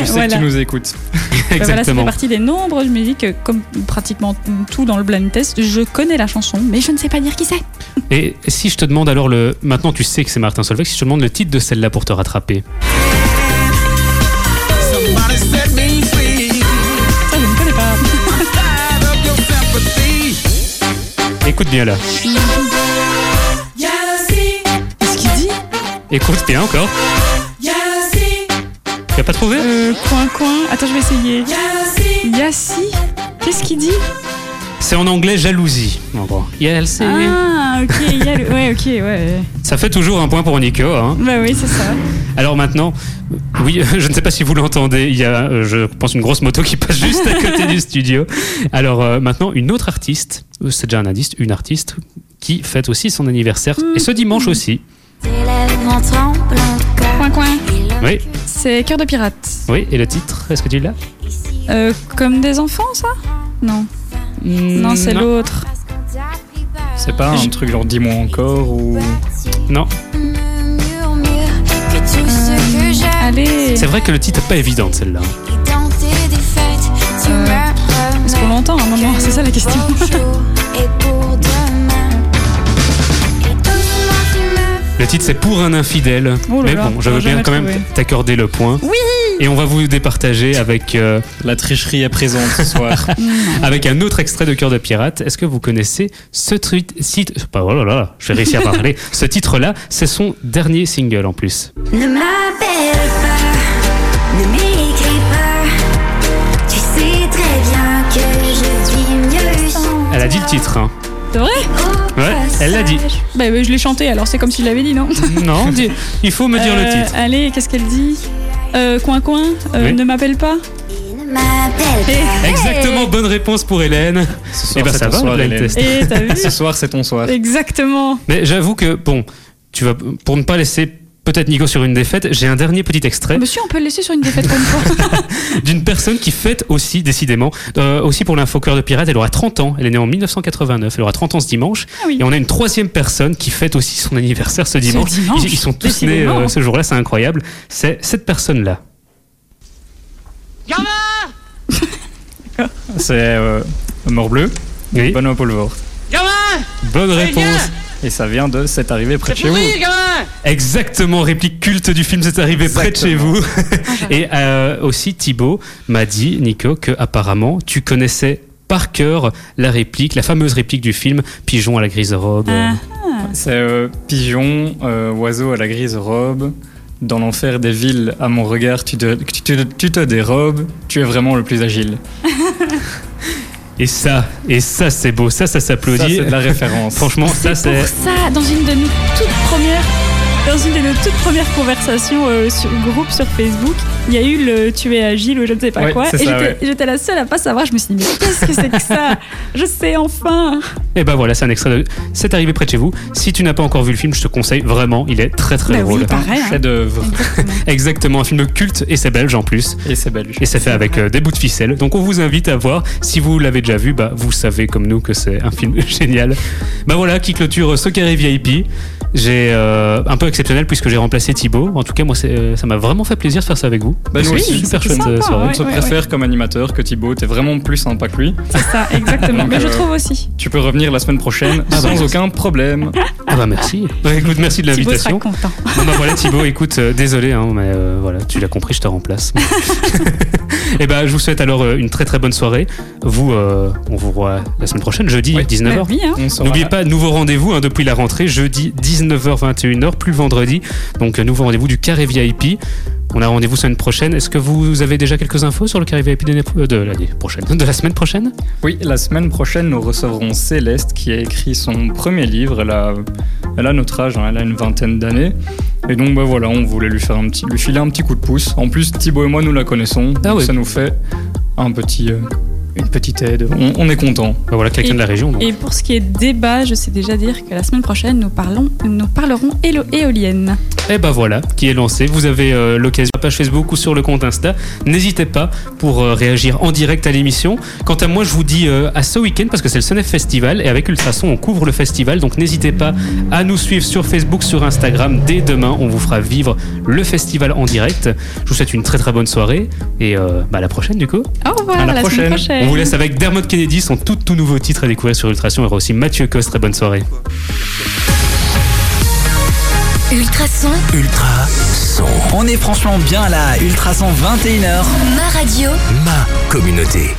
Je sais Voilà. que tu nous écoutes. Bah voilà, ça fait Exactement. partie des nombreuses musiques, comme pratiquement tout dans le blind test. Je connais la chanson, mais je ne sais pas dire qui c'est. <laughs> Et si je te demande alors le. Maintenant tu sais que c'est Martin Solveig, si je te demande le titre de celle-là pour te rattraper. Écoute bien là. Qu'est-ce qu'il dit Écoute bien encore. Tu as pas trouvé euh, Coin-coin. Attends, je vais essayer. Yassi Qu'est-ce qu'il dit C'est en anglais jalousie. En gros. Ah, ok, il y a le- ouais, ok, ouais. Ça fait toujours un point pour Nico. Hein. Bah oui, c'est ça. Alors maintenant, oui, <laughs> je ne sais pas si vous l'entendez, il y a, euh, je pense, une grosse moto qui passe <laughs> juste à côté du studio. Alors euh, maintenant, une autre artiste, euh, c'est déjà un indice, une artiste qui fête aussi son anniversaire, et ce dimanche aussi. Coin-coin. Oui, C'est Cœur de pirate. oui, et le titre, est-ce que tu l'as? Euh, comme des enfants, ça? Non. Non, c'est l'autre. C'est pas un truc genre dis-moi encore ou. Non, Allez. c'est vrai que le titre n'est pas évident celle-là. Est-ce qu'on l'entend à un moment C'est ça la question. Le titre c'est Pour un infidèle. Oh là Mais là, bon, je veux j'aurais bien jamais quand même trouvé. t'accorder le point. Oui Et on va vous départager avec, euh, La tricherie est présente ce soir. <laughs> avec un autre extrait de Cœur de Pirate. Est-ce que vous connaissez ce tweet, site, pas, oh là là, je vais réussir à parler. <laughs> Ce titre-là, c'est son dernier single en plus. Ne m'appelle pas, ne m'écris pas. Tu sais très bien que je vis mieux sans Elle a dit le titre. Hein. C'est vrai? Ouais, elle l'a dit. Bah, bah, je l'ai chanté, alors c'est comme si je l'avais dit, non? Non, <laughs> il faut me dire le Euh, titre. Allez, qu'est-ce qu'elle dit? Euh, Coin coin, euh, Oui. ne m'appelle pas. Exactement, bonne réponse pour Hélène. Ce Eh soir, ben c'est ça ton va, soir, Hélène. test. Et vu <laughs> Ce soir, c'est ton soir. Exactement. Mais j'avoue que, bon, tu vas, pour ne pas laisser peut-être Nico sur une défaite, j'ai un dernier petit extrait Monsieur, on peut le laisser sur une défaite comme fois. <laughs> d'une personne qui fête aussi, décidément, euh, aussi pour l'info cœur de pirate, elle aura 30 ans, elle est née en 1989, elle aura 30 ans ce dimanche. Ah oui. Et on a une troisième personne qui fête aussi son anniversaire ce dimanche. dimanche, Ils, ils sont tous nés euh, ce jour-là, c'est incroyable. C'est cette personne-là. C'est euh, Mort Bleu, Oui. Benoît Poulvord. Bonne réponse. Et ça vient de C'est arrivé près de chez vous. Exactement, réplique culte du film C'est arrivé près <laughs> de chez vous. Et euh, aussi Thibaut m'a dit, Nico, que apparemment tu connaissais par cœur la réplique, la fameuse réplique du film Pigeon à la grise robe. Ah. C'est euh, Pigeon, euh, oiseau à la grise robe. Dans l'enfer des villes, à mon regard, tu te, tu, te, tu te dérobes, tu es vraiment le plus agile. <laughs> Et ça, et ça c'est beau, ça, ça Ça, s'applaudit. c'est de la référence. Franchement, ça C'est pour ça, dans une de nos toutes premières, dans une de nos toutes premières conversations euh, sur groupe sur Facebook, il y a eu le tu es agile ou je ne sais pas Ouais, quoi. Et j'étais ouais. la seule à pas savoir. Je me suis dit, mais qu'est-ce que c'est que ça? Je sais enfin. Et ben voilà, c'est un extrait de C'est arrivé près de chez vous. Si tu n'as pas encore vu le film, je te conseille vraiment, il est très très Bah drôle. oui, pareil. hein. Chef-d'œuvre. Exactement, un film culte et c'est belge en plus. Et c'est belge. Et c'est fait avec euh, des bouts de ficelle. Donc on vous invite à voir. Si vous l'avez déjà vu, bah, vous savez comme nous que c'est un film <laughs> génial. Bah voilà, qui clôture ce carré VIP. J'ai euh, un peu exceptionnel puisque j'ai remplacé Thibaut. En tout cas, moi, euh, ça m'a vraiment fait plaisir de faire ça avec vous. Bah, nous C'est aussi, super chouette euh, sympa, soirée. On ouais. se préfère comme animateur que Thibaut, t'es vraiment plus sympa que lui. C'est ça, exactement. Donc, Mais je euh, trouve aussi. Tu peux revenir la semaine prochaine Ah bah, sans aucun problème. Ah bah merci. Bah, écoute, merci de Thibaut sera l'invitation. content. Bah voilà Thibaut, écoute, euh, désolé, hein, mais euh, voilà, tu l'as compris, je te remplace. <laughs> Et bah je vous souhaite alors euh, une très très bonne soirée. Vous, euh, on vous voit la semaine prochaine, jeudi Oui. 19h. Bah oui, hein. On N'oubliez pas, nouveau rendez-vous hein, depuis la rentrée, jeudi 19h-21h, plus vendredi. Donc, euh, nouveau rendez-vous du carré VIP. On a rendez-vous semaine prochaine. Est-ce que vous avez déjà quelques infos sur le carré VIP de l'année euh, de l'année prochaine De la semaine prochaine? Oui, la semaine prochaine, nous recevrons Céleste qui a écrit son premier livre. Elle a, elle a notre âge, hein, elle a une vingtaine d'années. Et donc, bah voilà, on voulait lui faire un petit, lui filer un petit coup de pouce. En plus, Thibaut et moi, nous la connaissons. Ah oui. Ça nous fait un petit, euh, une petite aide. On, on est content. Voilà, quelqu'un de la région. donc. Et pour ce qui est débat, je sais déjà dire que la semaine prochaine, nous, parlons, nous parlerons élo- éolienne. Et bah voilà, qui est lancé. Vous avez euh, l'occasion sur la page Facebook ou sur le compte Insta. N'hésitez pas pour euh, réagir en direct à l'émission. Quant à moi, je vous dis euh, à ce week-end parce que c'est le Senef Festival et avec Ultrason, on couvre le festival. Donc n'hésitez pas à nous suivre sur Facebook, sur Instagram. Dès demain, on vous fera vivre le festival en direct. Je vous souhaite une très très bonne soirée et euh, bah, à la prochaine du coup. Au revoir, À la la, semaine prochaine. On vous laisse avec Dermot Kennedy, son tout tout nouveau titre à découvrir sur Ultrason. Il y aura aussi Mathieu Cos. Très bonne soirée. Ultrason, Ultra son. On est franchement bien là, Ultrason 21h. ma radio. Ma communauté.